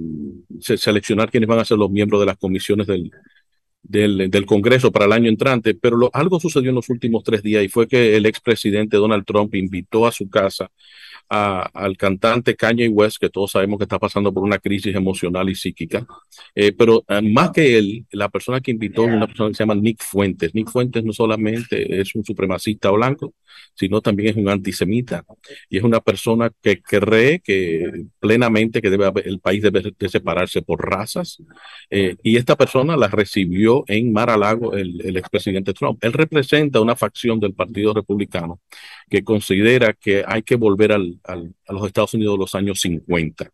se- seleccionar quiénes van a ser los miembros de las comisiones del, del, del Congreso para el año entrante, pero lo- algo sucedió en los últimos tres días y fue que el expresidente Donald Trump invitó a su casa a- al cantante Kanye West, que todos sabemos que está pasando por una crisis emocional y psíquica, Eh, pero eh, más que él, la persona que invitó es una persona que se llama Nick Fuentes. Nick Fuentes no solamente es un supremacista blanco, sino también es un antisemita y es una persona que cree que plenamente que debe haber- el país debe de separarse por razas eh, y esta persona la recibió en Mar-a-Lago el, el expresidente Trump. Él representa una facción del Partido Republicano que considera que hay que volver al- a los Estados Unidos de los años 50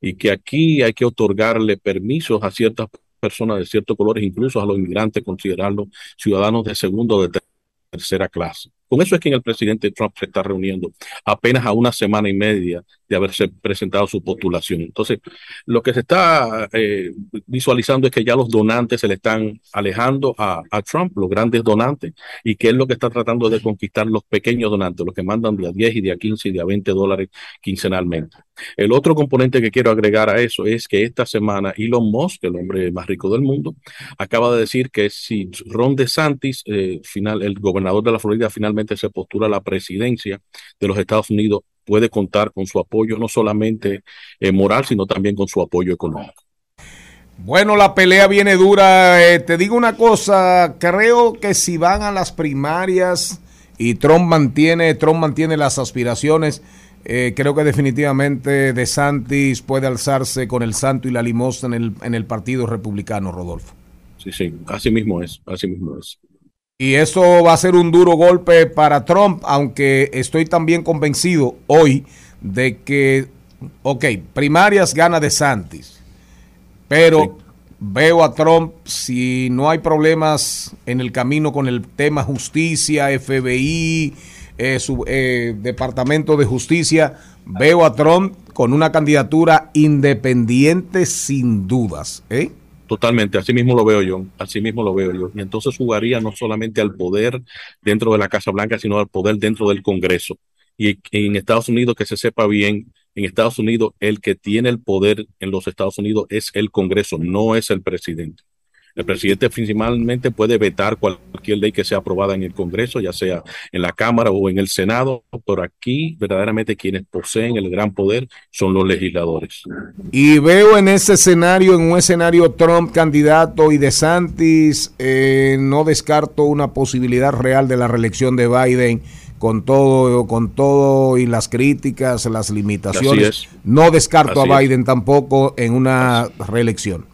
y que aquí hay que otorgarle permisos a ciertas personas de ciertos colores, incluso a los inmigrantes, considerarlos ciudadanos de segundo o de tercera clase. Con eso es que el presidente Trump se está reuniendo apenas a una semana y media de haberse presentado su postulación. Entonces, lo que se está eh, visualizando es que ya los donantes se le están alejando a, a, Trump, los grandes donantes, y que él lo que está tratando de conquistar los pequeños donantes, los que mandan de a 10 y de a 15 y de a 20 dólares quincenalmente. El otro componente que quiero agregar a eso es que esta semana Elon Musk, el hombre más rico del mundo, acaba de decir que si Ron DeSantis, eh, final, el gobernador de la Florida, finalmente se postula a la presidencia de los Estados Unidos, puede contar con su apoyo no solamente eh, moral, sino también con su apoyo económico. Bueno, la pelea viene dura. Eh, te digo una cosa, creo que si van a las primarias y Trump mantiene, Trump mantiene las aspiraciones, eh, creo que definitivamente De Santis puede alzarse con el santo y la limosna en el, en el Partido Republicano, Rodolfo. Sí, sí, así mismo es, así mismo es. Y eso va a ser un duro golpe para Trump, aunque estoy también convencido hoy de que, ok, primarias gana de Santis, pero sí. veo a Trump, si no hay problemas en el camino con el tema justicia, FBI, eh, su eh, Departamento de Justicia, veo a Trump con una candidatura independiente sin dudas. ¿eh? Totalmente, así mismo lo veo yo, así mismo lo veo yo. Y entonces jugaría no solamente al poder dentro de la Casa Blanca, sino al poder dentro del Congreso. Y en Estados Unidos, que se sepa bien, en Estados Unidos el que tiene el poder en los Estados Unidos es el Congreso, no es el presidente. El presidente principalmente puede vetar cualquier ley que sea aprobada en el Congreso, ya sea en la Cámara o en el Senado, pero aquí verdaderamente quienes poseen el gran poder son los legisladores. Y veo en ese escenario, en un escenario Trump candidato y de Santis, eh, no descarto una posibilidad real de la reelección de Biden con todo, con todo y las críticas, las limitaciones. No descarto Así a Biden es. tampoco en una reelección.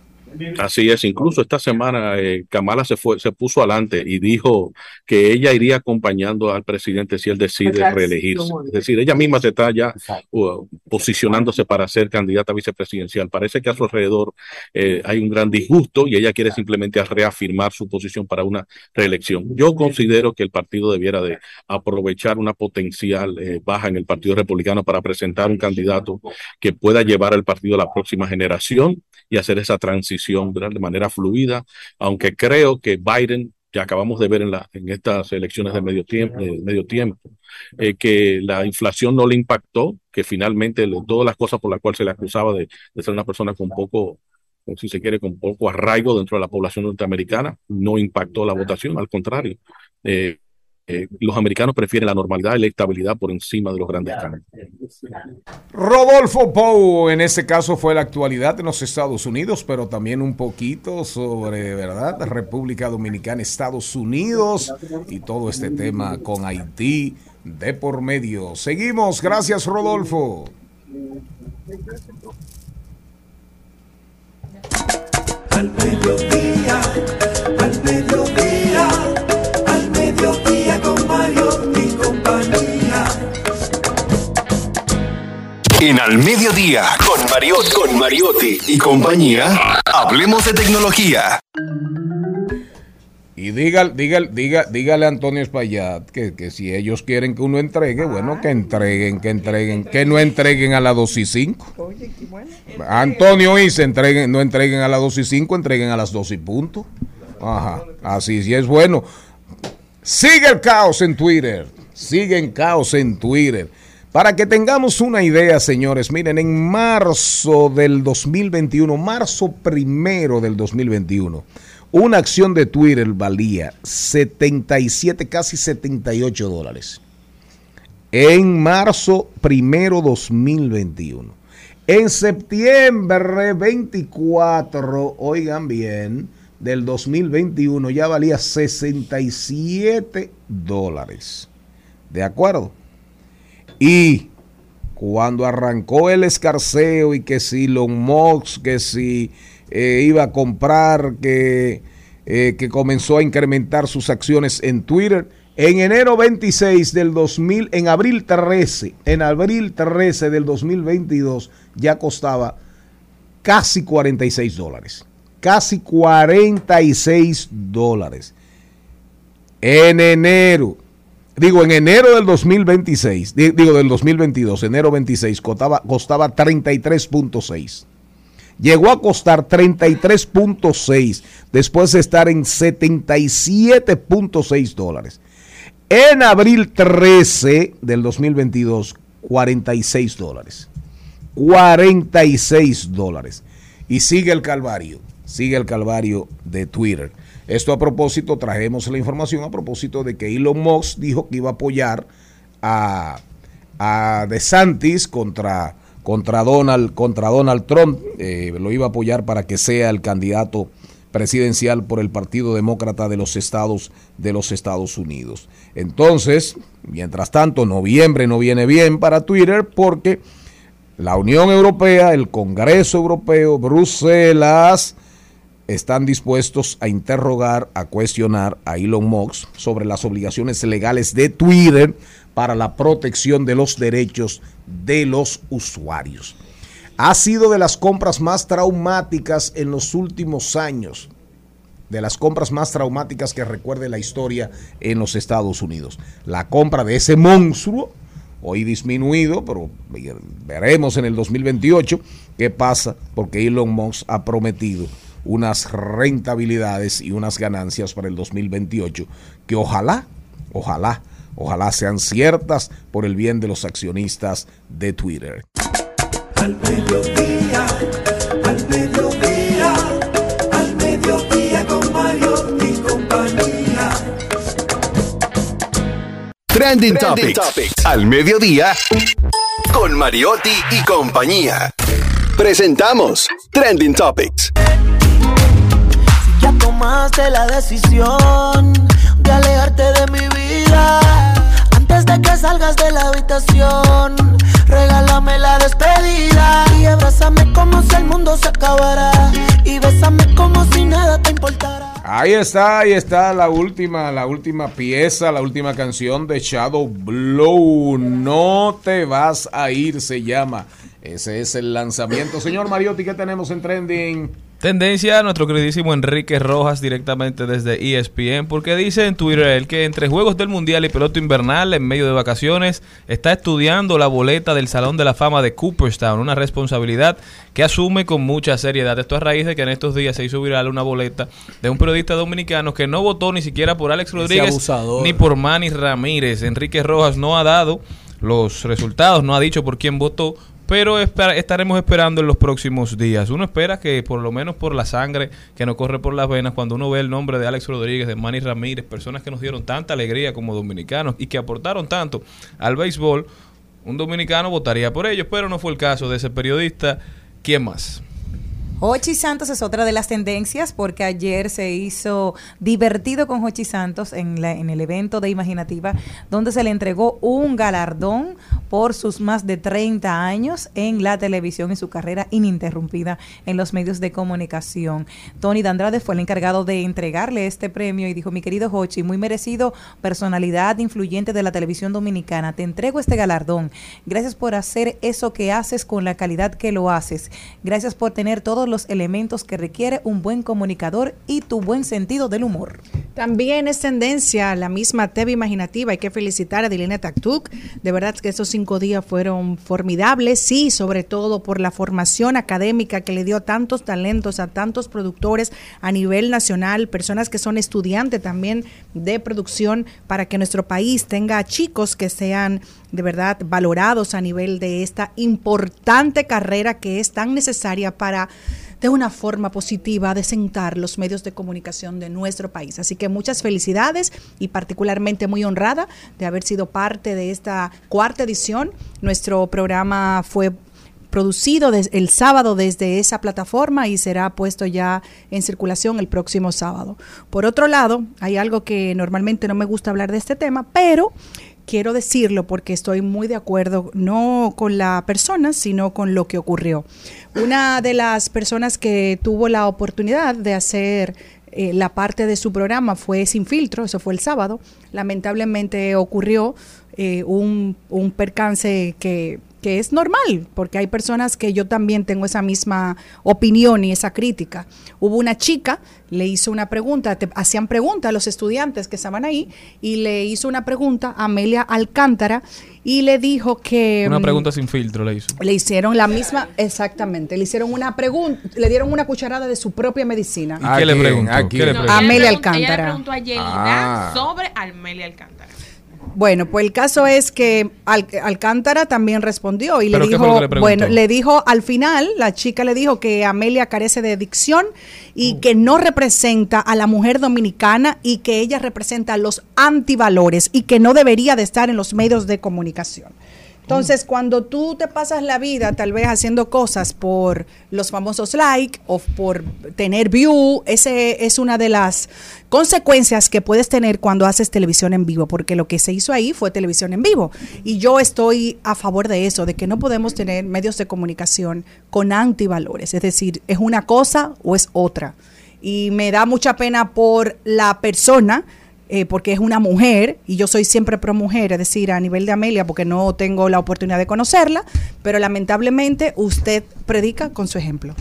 Así es, incluso esta semana eh, Kamala se fue, se puso adelante y dijo que ella iría acompañando al presidente si él decide reelegirse. Es decir, ella misma se está ya uh, posicionándose para ser candidata vicepresidencial. Parece que a su alrededor eh, hay un gran disgusto y ella quiere simplemente reafirmar su posición para una reelección. Yo considero que el partido debiera de aprovechar una potencial eh, baja en el Partido Republicano para presentar un candidato que pueda llevar al partido a la próxima generación y hacer esa transición de manera fluida, aunque creo que Biden, ya acabamos de ver en, la, en estas elecciones de medio tiempo, de medio tiempo eh, que la inflación no le impactó, que finalmente todas las cosas por las cuales se le acusaba de, ser una persona con poco si se quiere, con poco arraigo dentro de la población norteamericana, no impactó la votación, al contrario. Eh, eh, los americanos prefieren la normalidad y la estabilidad por encima de los grandes cambios. Rodolfo Pou, en ese caso fue la actualidad en los Estados Unidos, pero también un poquito sobre, ¿verdad? República Dominicana, Estados Unidos y todo este tema con Haití de por medio. Seguimos, gracias Rodolfo. Al mediodía, al mediodía, al mediodía Mario y compañía. En Al Mediodía, con Mariotti, con Mariotti y compañía, hablemos de tecnología. Y diga, diga, diga, dígale a Antonio Espaillat que, que, si ellos quieren que uno entregue, bueno, que entreguen, que entreguen, que no entreguen a las 2 y 5. Antonio dice, entreguen, no entreguen a las 2 y 5, entreguen a las 2 y punto. Ajá, así sí es bueno. Sigue el caos en Twitter, sigue el caos en Twitter. Para que tengamos una idea, señores, miren, en marzo del 2021, marzo primero del 2021, una acción de Twitter valía 77, casi 78 dólares. En marzo primero 2021. En septiembre 24, oigan bien, del 2021 ya valía 67 dólares. ¿De acuerdo? Y cuando arrancó el escarceo y que si Elon Musk, que si eh, iba a comprar, que, eh, que comenzó a incrementar sus acciones en Twitter. En enero 26 del 2000, en abril 13, en abril 13 del 2022 ya costaba casi 46 dólares. Casi 46 dólares. En enero, digo, en enero del 2026, di- digo del 2022, enero 26, costaba, costaba 33.6. Llegó a costar 33.6 después de estar en 77.6 dólares. En abril 13 del 2022, 46 dólares. 46 dólares. Y sigue el calvario, sigue el calvario de Twitter. Esto a propósito, trajemos la información a propósito de que Elon Musk dijo que iba a apoyar a, DeSantis contra, contra, Donald, contra Donald Trump. Eh, lo iba a apoyar para que sea el candidato presidencial por el Partido Demócrata de los Estados de los Estados Unidos. Entonces, mientras tanto, noviembre no viene bien para Twitter porque la Unión Europea, el Congreso Europeo, Bruselas están dispuestos a interrogar, a cuestionar a Elon Musk sobre las obligaciones legales de Twitter para la protección de los derechos de los usuarios. Ha sido de las compras más traumáticas en los últimos años, de las compras más traumáticas que recuerde la historia en los Estados Unidos. La compra de ese monstruo, hoy disminuido, pero veremos en el 2028 qué pasa, porque Elon Musk ha prometido unas rentabilidades y unas ganancias para el 2028 que ojalá, ojalá, ojalá sean ciertas por el bien de los accionistas de Twitter. Al mediodía, al mediodía, al mediodía con Mario y compañía. Trending, Topics. Al mediodía con Mariotti y compañía. Presentamos Trending Topics. Tomaste la decisión de alejarte de mi vida. Antes de que salgas de la habitación, regálame la despedida y abrázame como si el mundo se acabara. Y bésame como si nada te importara. Ahí está, ahí está la última, la última pieza, la última canción de Shadow Blow. No te vas a ir, se llama. Ese es el lanzamiento. Señor Mariotti, ¿qué tenemos en trending? Tendencia a nuestro queridísimo Enrique Rojas directamente desde ESPN, porque dice en Twitter él que entre juegos del Mundial y pelota invernal en medio de vacaciones está estudiando la boleta del Salón de la Fama de Cooperstown, una responsabilidad que asume con mucha seriedad. Esto a raíz de que en estos días se hizo viral una boleta de un periodista dominicano que no votó ni siquiera por Alex Rodríguez ni por Manny Ramírez. Enrique Rojas no ha dado los resultados, no ha dicho por quién votó, pero estaremos esperando en los próximos días. Uno espera que por lo menos por la sangre que nos corre por las venas, cuando uno ve el nombre de Alex Rodríguez, de Manny Ramírez, personas que nos dieron tanta alegría como dominicanos y que aportaron tanto al béisbol, un dominicano votaría por ellos, pero no fue el caso de ese periodista. ¿Quién más? Hochi Santos es otra de las tendencias porque ayer se hizo divertido con Hochi Santos en, la- en el evento de Imaginativa donde se le entregó un galardón por sus más de 30 años en la televisión y su carrera ininterrumpida en los medios de comunicación. Tony Dandrade fue el encargado de entregarle este premio y dijo, mi querido Hochi, muy merecido, personalidad influyente de la televisión dominicana, te entrego este galardón. Gracias por hacer eso que haces con la calidad que lo haces. Gracias por tener los elementos que requiere un buen comunicador y tu buen sentido del humor. También es tendencia la misma TV imaginativa. Hay que felicitar a Dilena Taktuk. De verdad que estos cinco días fueron formidables. Sí, sobre todo por la formación académica que le dio tantos talentos a tantos productores a nivel nacional, personas que son estudiantes también de producción para que nuestro país tenga chicos que sean de verdad valorados a nivel de esta importante carrera que es tan necesaria para de una forma positiva de sentar los medios de comunicación de nuestro país. Así que muchas felicidades y particularmente muy honrada de haber sido parte de esta cuarta edición. Nuestro programa fue producido el sábado desde esa plataforma y será puesto ya en circulación el próximo sábado. Por otro lado, hay algo que normalmente no me gusta hablar de este tema, pero quiero decirlo porque estoy muy de acuerdo no con la persona, sino con lo que ocurrió. Una de las personas que tuvo la oportunidad de hacer eh, la parte de su programa fue Sin Filtro, eso fue el sábado. Lamentablemente ocurrió eh, un, un percance que, que es normal, porque hay personas que yo también tengo esa misma opinión y esa crítica. Hubo una chica, le hizo una pregunta, te- hacían preguntas a los estudiantes que estaban ahí, y le hizo una pregunta a Amelia Alcántara y le dijo que... Una mm, pregunta sin filtro le hizo. le hicieron la misma, exactamente, le hicieron una pregunta, le dieron una cucharada de su propia medicina. ¿Y qué le preguntó? ¿Qué le No, preguntó? A Amelia ella le preguntó- Ella le Alcántara. preguntó a Yelida Ah. sobre Amelia Alcántara. Bueno, pues el caso es que Al- Alcántara también respondió y le ¿Pero qué fue lo dijo, le bueno, le dijo al final, la chica le dijo que Amelia carece de dicción y Mm. que no representa a la mujer dominicana y que ella representa los antivalores y que no debería de estar en los medios de comunicación. Entonces, cuando tú te pasas la vida tal vez haciendo cosas por los famosos like o por tener view, ese es una de las consecuencias que puedes tener cuando haces televisión en vivo, porque lo que se hizo ahí fue televisión en vivo. Y yo estoy a favor de eso, de que no podemos tener medios de comunicación con antivalores, es decir, es una cosa o es otra. Y me da mucha pena por la persona eh, porque es una mujer y yo soy siempre pro mujer, es decir, a nivel de Amelia, porque no tengo la oportunidad de conocerla, pero lamentablemente usted predica con su ejemplo.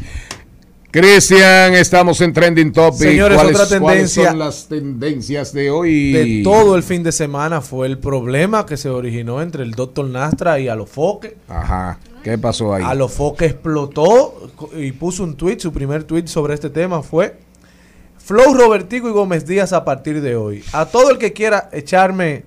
Cristian, estamos en Trending Topic. Señores, ¿Cuáles- otra cuáles tendencia son las tendencias de hoy? De todo el fin de semana fue el problema que se originó entre el doctor Nastra y Alofoque. Ajá. ¿Qué pasó ahí? Alofoque explotó y puso un tweet, su primer tweet sobre este tema fue Flow Robertico y Gómez Díaz a partir de hoy. A todo el que quiera echarme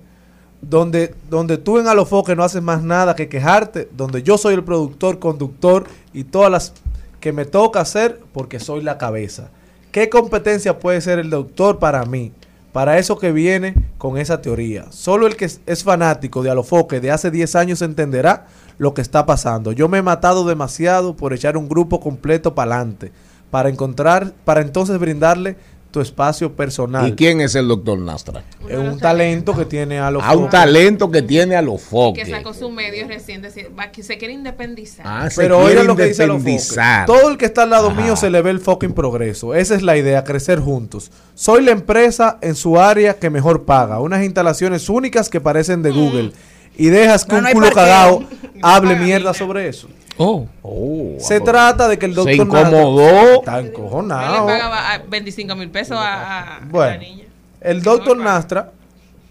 donde, donde tú en Alofoque no haces más nada que quejarte, donde yo soy el productor, conductor y todas las que me toca hacer porque soy la cabeza. ¿Qué competencia puede ser el doctor para mí? Para eso que viene con esa teoría. Solo el que es, fanático de Alofoque de hace 10 años entenderá lo que está pasando. Yo me he matado demasiado por echar un grupo completo para adelante, para encontrar, para entonces brindarle tu espacio personal. ¿Y quién es el doctor Nastra? Es un talento que tiene. A un talento que tiene a los Que foques. sacó su medio recién, decir, va, que se quiere independizar. Ah, se Pero quiere oigan lo que dice independizar. Todo el que está al lado Ajá. mío se le ve el fucking progreso. Esa es la idea, crecer juntos. Soy la empresa en su área que mejor paga. Unas instalaciones únicas que parecen de Google. Y dejas que No, un culo cagado [laughs] hable mierda sobre eso. Oh. Se trata de que el doctor Se Nastra- incomodó. Está Él le encojonado. pagaba ah, 25 mil pesos a, a- a la niña. el doctor Nastra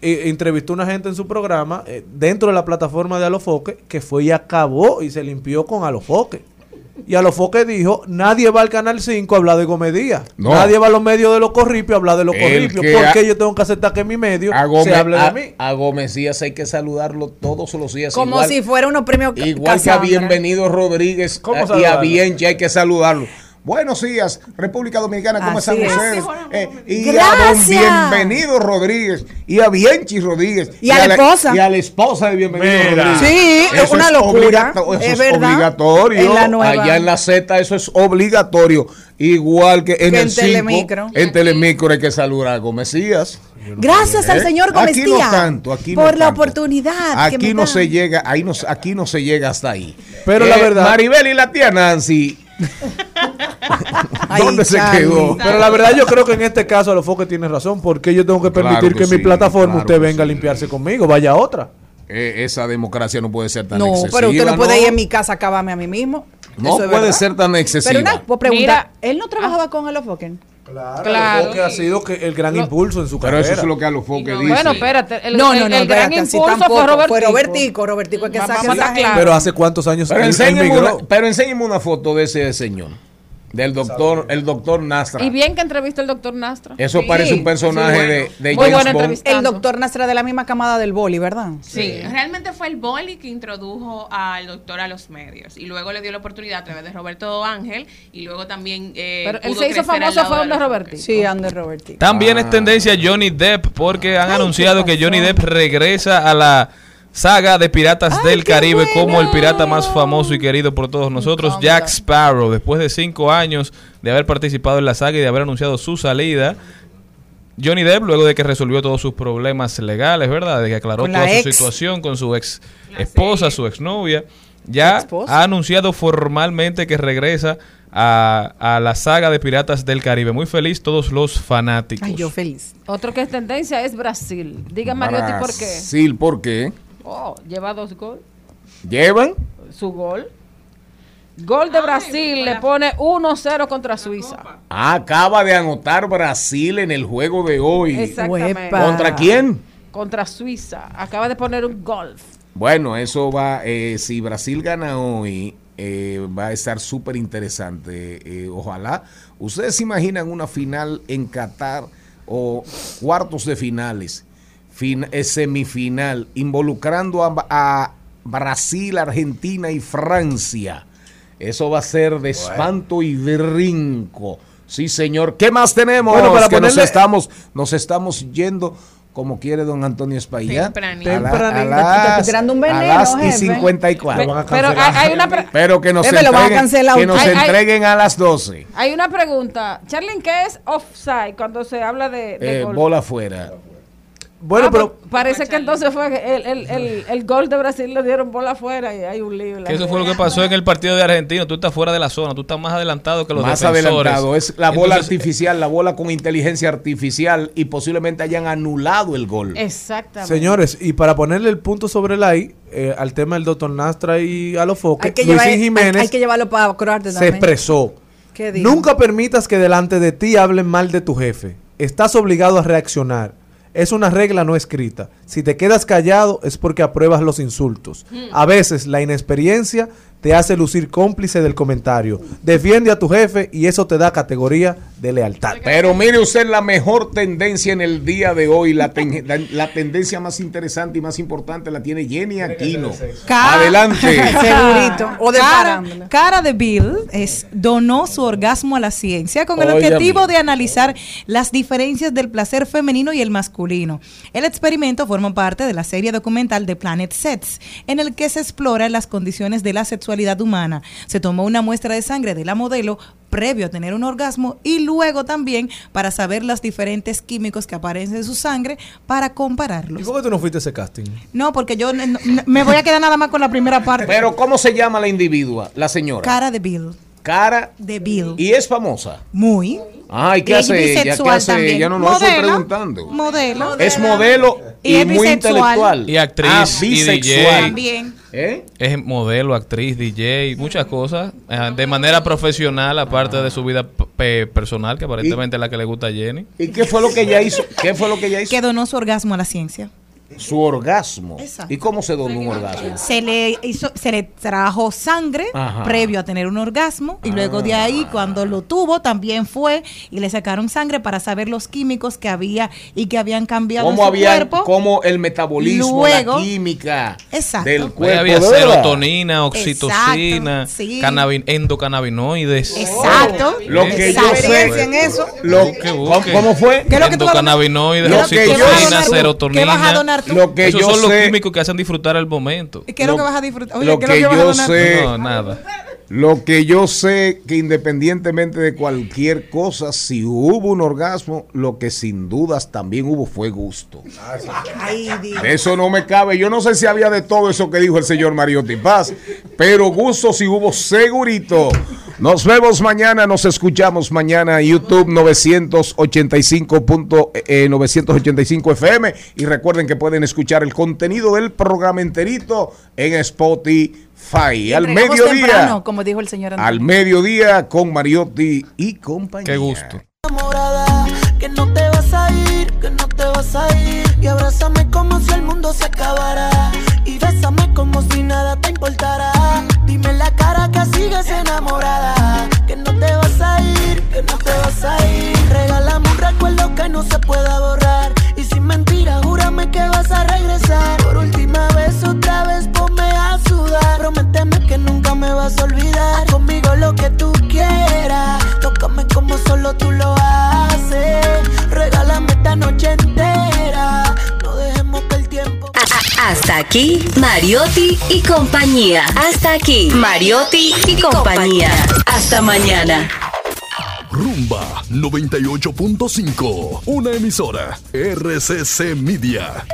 eh, entrevistó a una gente en su programa eh, dentro de la plataforma de Alofoque que fue y acabó y se limpió con Alofoque. Y Alofoque dijo, nadie va al Canal 5 a hablar de Gomedía. No. Nadie va a los medios de los corripios a hablar de los corripios. que ¿Por ha- qué yo tengo que aceptar que en mi medio A Gómez, se hable de a- mí? a Gómez Díaz hay que saludarlo todos los días. Como igual, si fuera unos premios igual que a. Bienvenido Rodríguez ¿Cómo y a? Bienchi hay que saludarlo. Buenos días, República Dominicana, ¿cómo Así están es. ustedes? Eh, y a don. Bienvenido Rodríguez y a Bienchi Rodríguez Y a la esposa. y a la esposa de Bienvenido Mira. Rodríguez. Sí, es una locura, obligato- eso es es, verdad. obligatorio. En la nueva. Allá en la Z eso es obligatorio. Igual que en Que el en 5, Telemicro. en Telemicro hay que saludar a Gómez Díaz. Gracias al ¿Eh? señor Gómez Aquí no Díaz tanto, aquí no por la oportunidad. que Aquí me no se llega, ahí no, aquí no se llega hasta ahí. Pero la Eh, verdad- Maribel y la tía Nancy. [laughs] Ay, ¿Dónde se Charlie. quedó? Pero la verdad yo creo que en este caso Alofoque tiene razón. Porque yo tengo que Claro permitir que mi plataforma claro usted venga a limpiarse conmigo? Vaya a otra. Eh, esa democracia no puede ser tan No, excesiva. pero usted no puede ¿no? ir en mi casa a acabarme a mí mismo. No puede verdad. ser tan excesiva. Pero una pues, pregunta, Mira. ¿él no trabajaba con Alofoque? Claro, Claro. Alofoque ha sido que el gran impulso en su pero carrera. eso es lo que a los foques dice. Bueno, espérate. El, no, el- no, no, el gran espérate, impulso tampoco. fue Robertico. Fue Robertico, Robertico es que saque. Pero hace cuántos años Pero él- él enséñeme, migró? una, pero enséñeme una foto de ese señor. Del doctor, el doctor Nastra. Y bien que entrevistó el doctor Nastra. Eso Sí. parece un personaje Sí, bueno. de, de Muy James buena Bond. entrevista. El doctor Nastra de la misma camada del boli, ¿verdad? Sí, realmente fue el boli que introdujo al doctor a los medios y luego le dio la oportunidad a través de Roberto Ángel y luego también eh, Pero él se hizo famoso fue de donde los Robertico. Sí, Ander Robertico. También Ah. es tendencia Johnny Depp porque han Ay, anunciado ¿qué que Johnny? Depp regresa a la saga de Piratas Ay, del Caribe bueno. como el pirata más famoso y querido por todos nosotros. Jack Sparrow. Después de cinco años de haber participado en la saga y de haber anunciado su salida, Johnny Depp, luego de que resolvió todos sus problemas legales, ¿verdad? De que aclaró toda su situación con su ex esposa, su exnovia, ya ha anunciado formalmente que regresa a, a la saga de Piratas del Caribe. Muy feliz todos los fanáticos. Ay, yo feliz. Otro que es tendencia es Brasil. Diga Mariotti por qué. Brasil, ¿por qué? Oh, lleva dos goles. ¿Llevan? su gol. Gol de Brasil le pone 1-0 contra Suiza. Acaba de anotar Brasil en el juego de hoy. Exactamente. ¿Contra quién? Contra Suiza. Acaba de poner un gol. Bueno, eso va, eh, si Brasil gana hoy, eh, va a estar súper interesante. Eh, ojalá. ¿Ustedes se imaginan una final en Qatar o cuartos de finales, fin- eh, semifinal, involucrando a, a Brasil, Argentina y Francia? Eso va a ser de espanto y de rinco. Sí, señor. ¿Qué más tenemos? Bueno, para que nos ponerle- estamos, nos estamos yendo como quiere don Antonio Espaillat. Tempranito. A, la- a Tempranito. las, un a las y jefe. 54. Pero hay, hay una pre- Pero que nos entreguen, que nos Hay- hay- a las 12. hay una pregunta. Charlene, ¿qué es offside cuando se habla de, de Eh, gol? bola afuera. Bueno, Ah, pero pues, parece que entonces fue que el, el, el, el gol de Brasil le dieron bola afuera y hay un lío. la Que eso fue lo que pasó en el partido de Argentina. Tú estás fuera de la zona, tú estás más adelantado que los Más defensores. adelantado. Es la bola Entonces, artificial, la bola con inteligencia artificial y posiblemente hayan anulado el gol. Exactamente. Señores, y para ponerle el punto sobre el I, eh, al tema del doctor Nastra y a los foques, Hay que, Luisín llevar, hay, Jiménez hay que llevarlo para Croarte se expresó. Nunca permitas que delante de ti hablen mal de tu jefe. Estás obligado a reaccionar. Es una regla no escrita. Si te quedas callado es porque apruebas los insultos. A veces la inexperiencia te hace lucir cómplice del comentario. Defiende a tu jefe y eso te da categoría de lealtad. Pero mire usted la mejor tendencia en el día de hoy, la, ten- la, la tendencia más interesante y más importante la tiene Jenny Aquino. Adelante. [laughs] Segurito. O de cara, cara de Bill es, donó su orgasmo a la ciencia con el objetivo de analizar las diferencias del placer femenino y el masculino. El experimento forma parte de la serie documental de Planet Sets, en el que se explora las condiciones de la sexualidad humana. Se tomó una muestra de sangre de la modelo previo a tener un orgasmo y luego también para saber los diferentes químicos que aparecen en su sangre para ¿Y compararlos. por qué tú no fuiste a ese casting? No, porque yo no- no- me voy a quedar nada más con la primera parte. Pero ¿cómo se llama la individua? La señora. Cara de Bill. Cara. De Bill. Y es famosa. Muy. Ay, ¿qué Y hace ella? ¿Qué bisexual hace también. ella? No, estoy preguntando. Modelo. Es modelo Y y, es muy bisexual. intelectual. Y actriz, Ah, y bisexual. DJ. También. ¿Eh? Es modelo, actriz, DJ, muchas cosas. eh, De manera profesional, aparte de su vida personal, que aparentemente es la que le gusta a Jenny. ¿Y qué fue lo que ella hizo? ¿Qué fue lo que ella hizo? Que donó su orgasmo a la ciencia. Su orgasmo. Exacto. ¿Y cómo se donó un orgasmo? Se le hizo, se le trajo sangre Ajá. previo a tener un orgasmo y luego de ahí cuando lo tuvo también fue y le sacaron sangre para saber los químicos que había y que habían cambiado en ¿Cómo su había, cuerpo. cómo el metabolismo, Luego- la química Exacto. del cuerpo? había serotonina, oxitocina, Exacto, sí. cannabi- endocannabinoides. Exacto. Lo que yo sé. en eso. Lo, Que ¿cómo, fue? ¿Qué es lo que tú? Endocannabinoides, yo oxitocina, serotonina. ¿Qué vas a donar tú? Lo que Esos yo son los sé- químicos que hacen disfrutar el momento. ¿Qué es lo, lo- que vas a disfrutar? Oye, lo ¿qué que lo que vas a yo donar? sé- No, nada. Lo que yo sé que independientemente de cualquier cosa, si hubo un orgasmo, lo que sin dudas también hubo fue gusto. De Eso no me cabe. Yo no sé si había de todo eso que dijo el señor Mariotti Paz, pero gusto sí hubo segurito. Nos vemos mañana, nos escuchamos mañana YouTube 985. punto, eh, 985 FM y recuerden que pueden escuchar el contenido del programa enterito en Spotify al Entregamos mediodía. temprano, como dijo el señor Antonio. Al mediodía con Mariotti y compañía. Qué gusto. enamorada Que no te vas a ir, que no te vas a ir Y abrázame como si el mundo se acabara Y bésame como si nada te importara Dime la cara que sigues enamorada Que no te vas a ir, que no te vas a ir Regálame un recuerdo que no se pueda borrar Y sin mentira, júrame que vas a regresar Por última vez, otra vez Prométeme que nunca me vas a olvidar Haz Conmigo lo que tú quieras Tócame como solo tú lo haces Regálame esta noche entera No dejemos que el tiempo Hasta aquí, Mariotti y compañía. Hasta aquí, Mariotti y compañía. Hasta mañana. Rumba 98.5, una emisora RCC Media.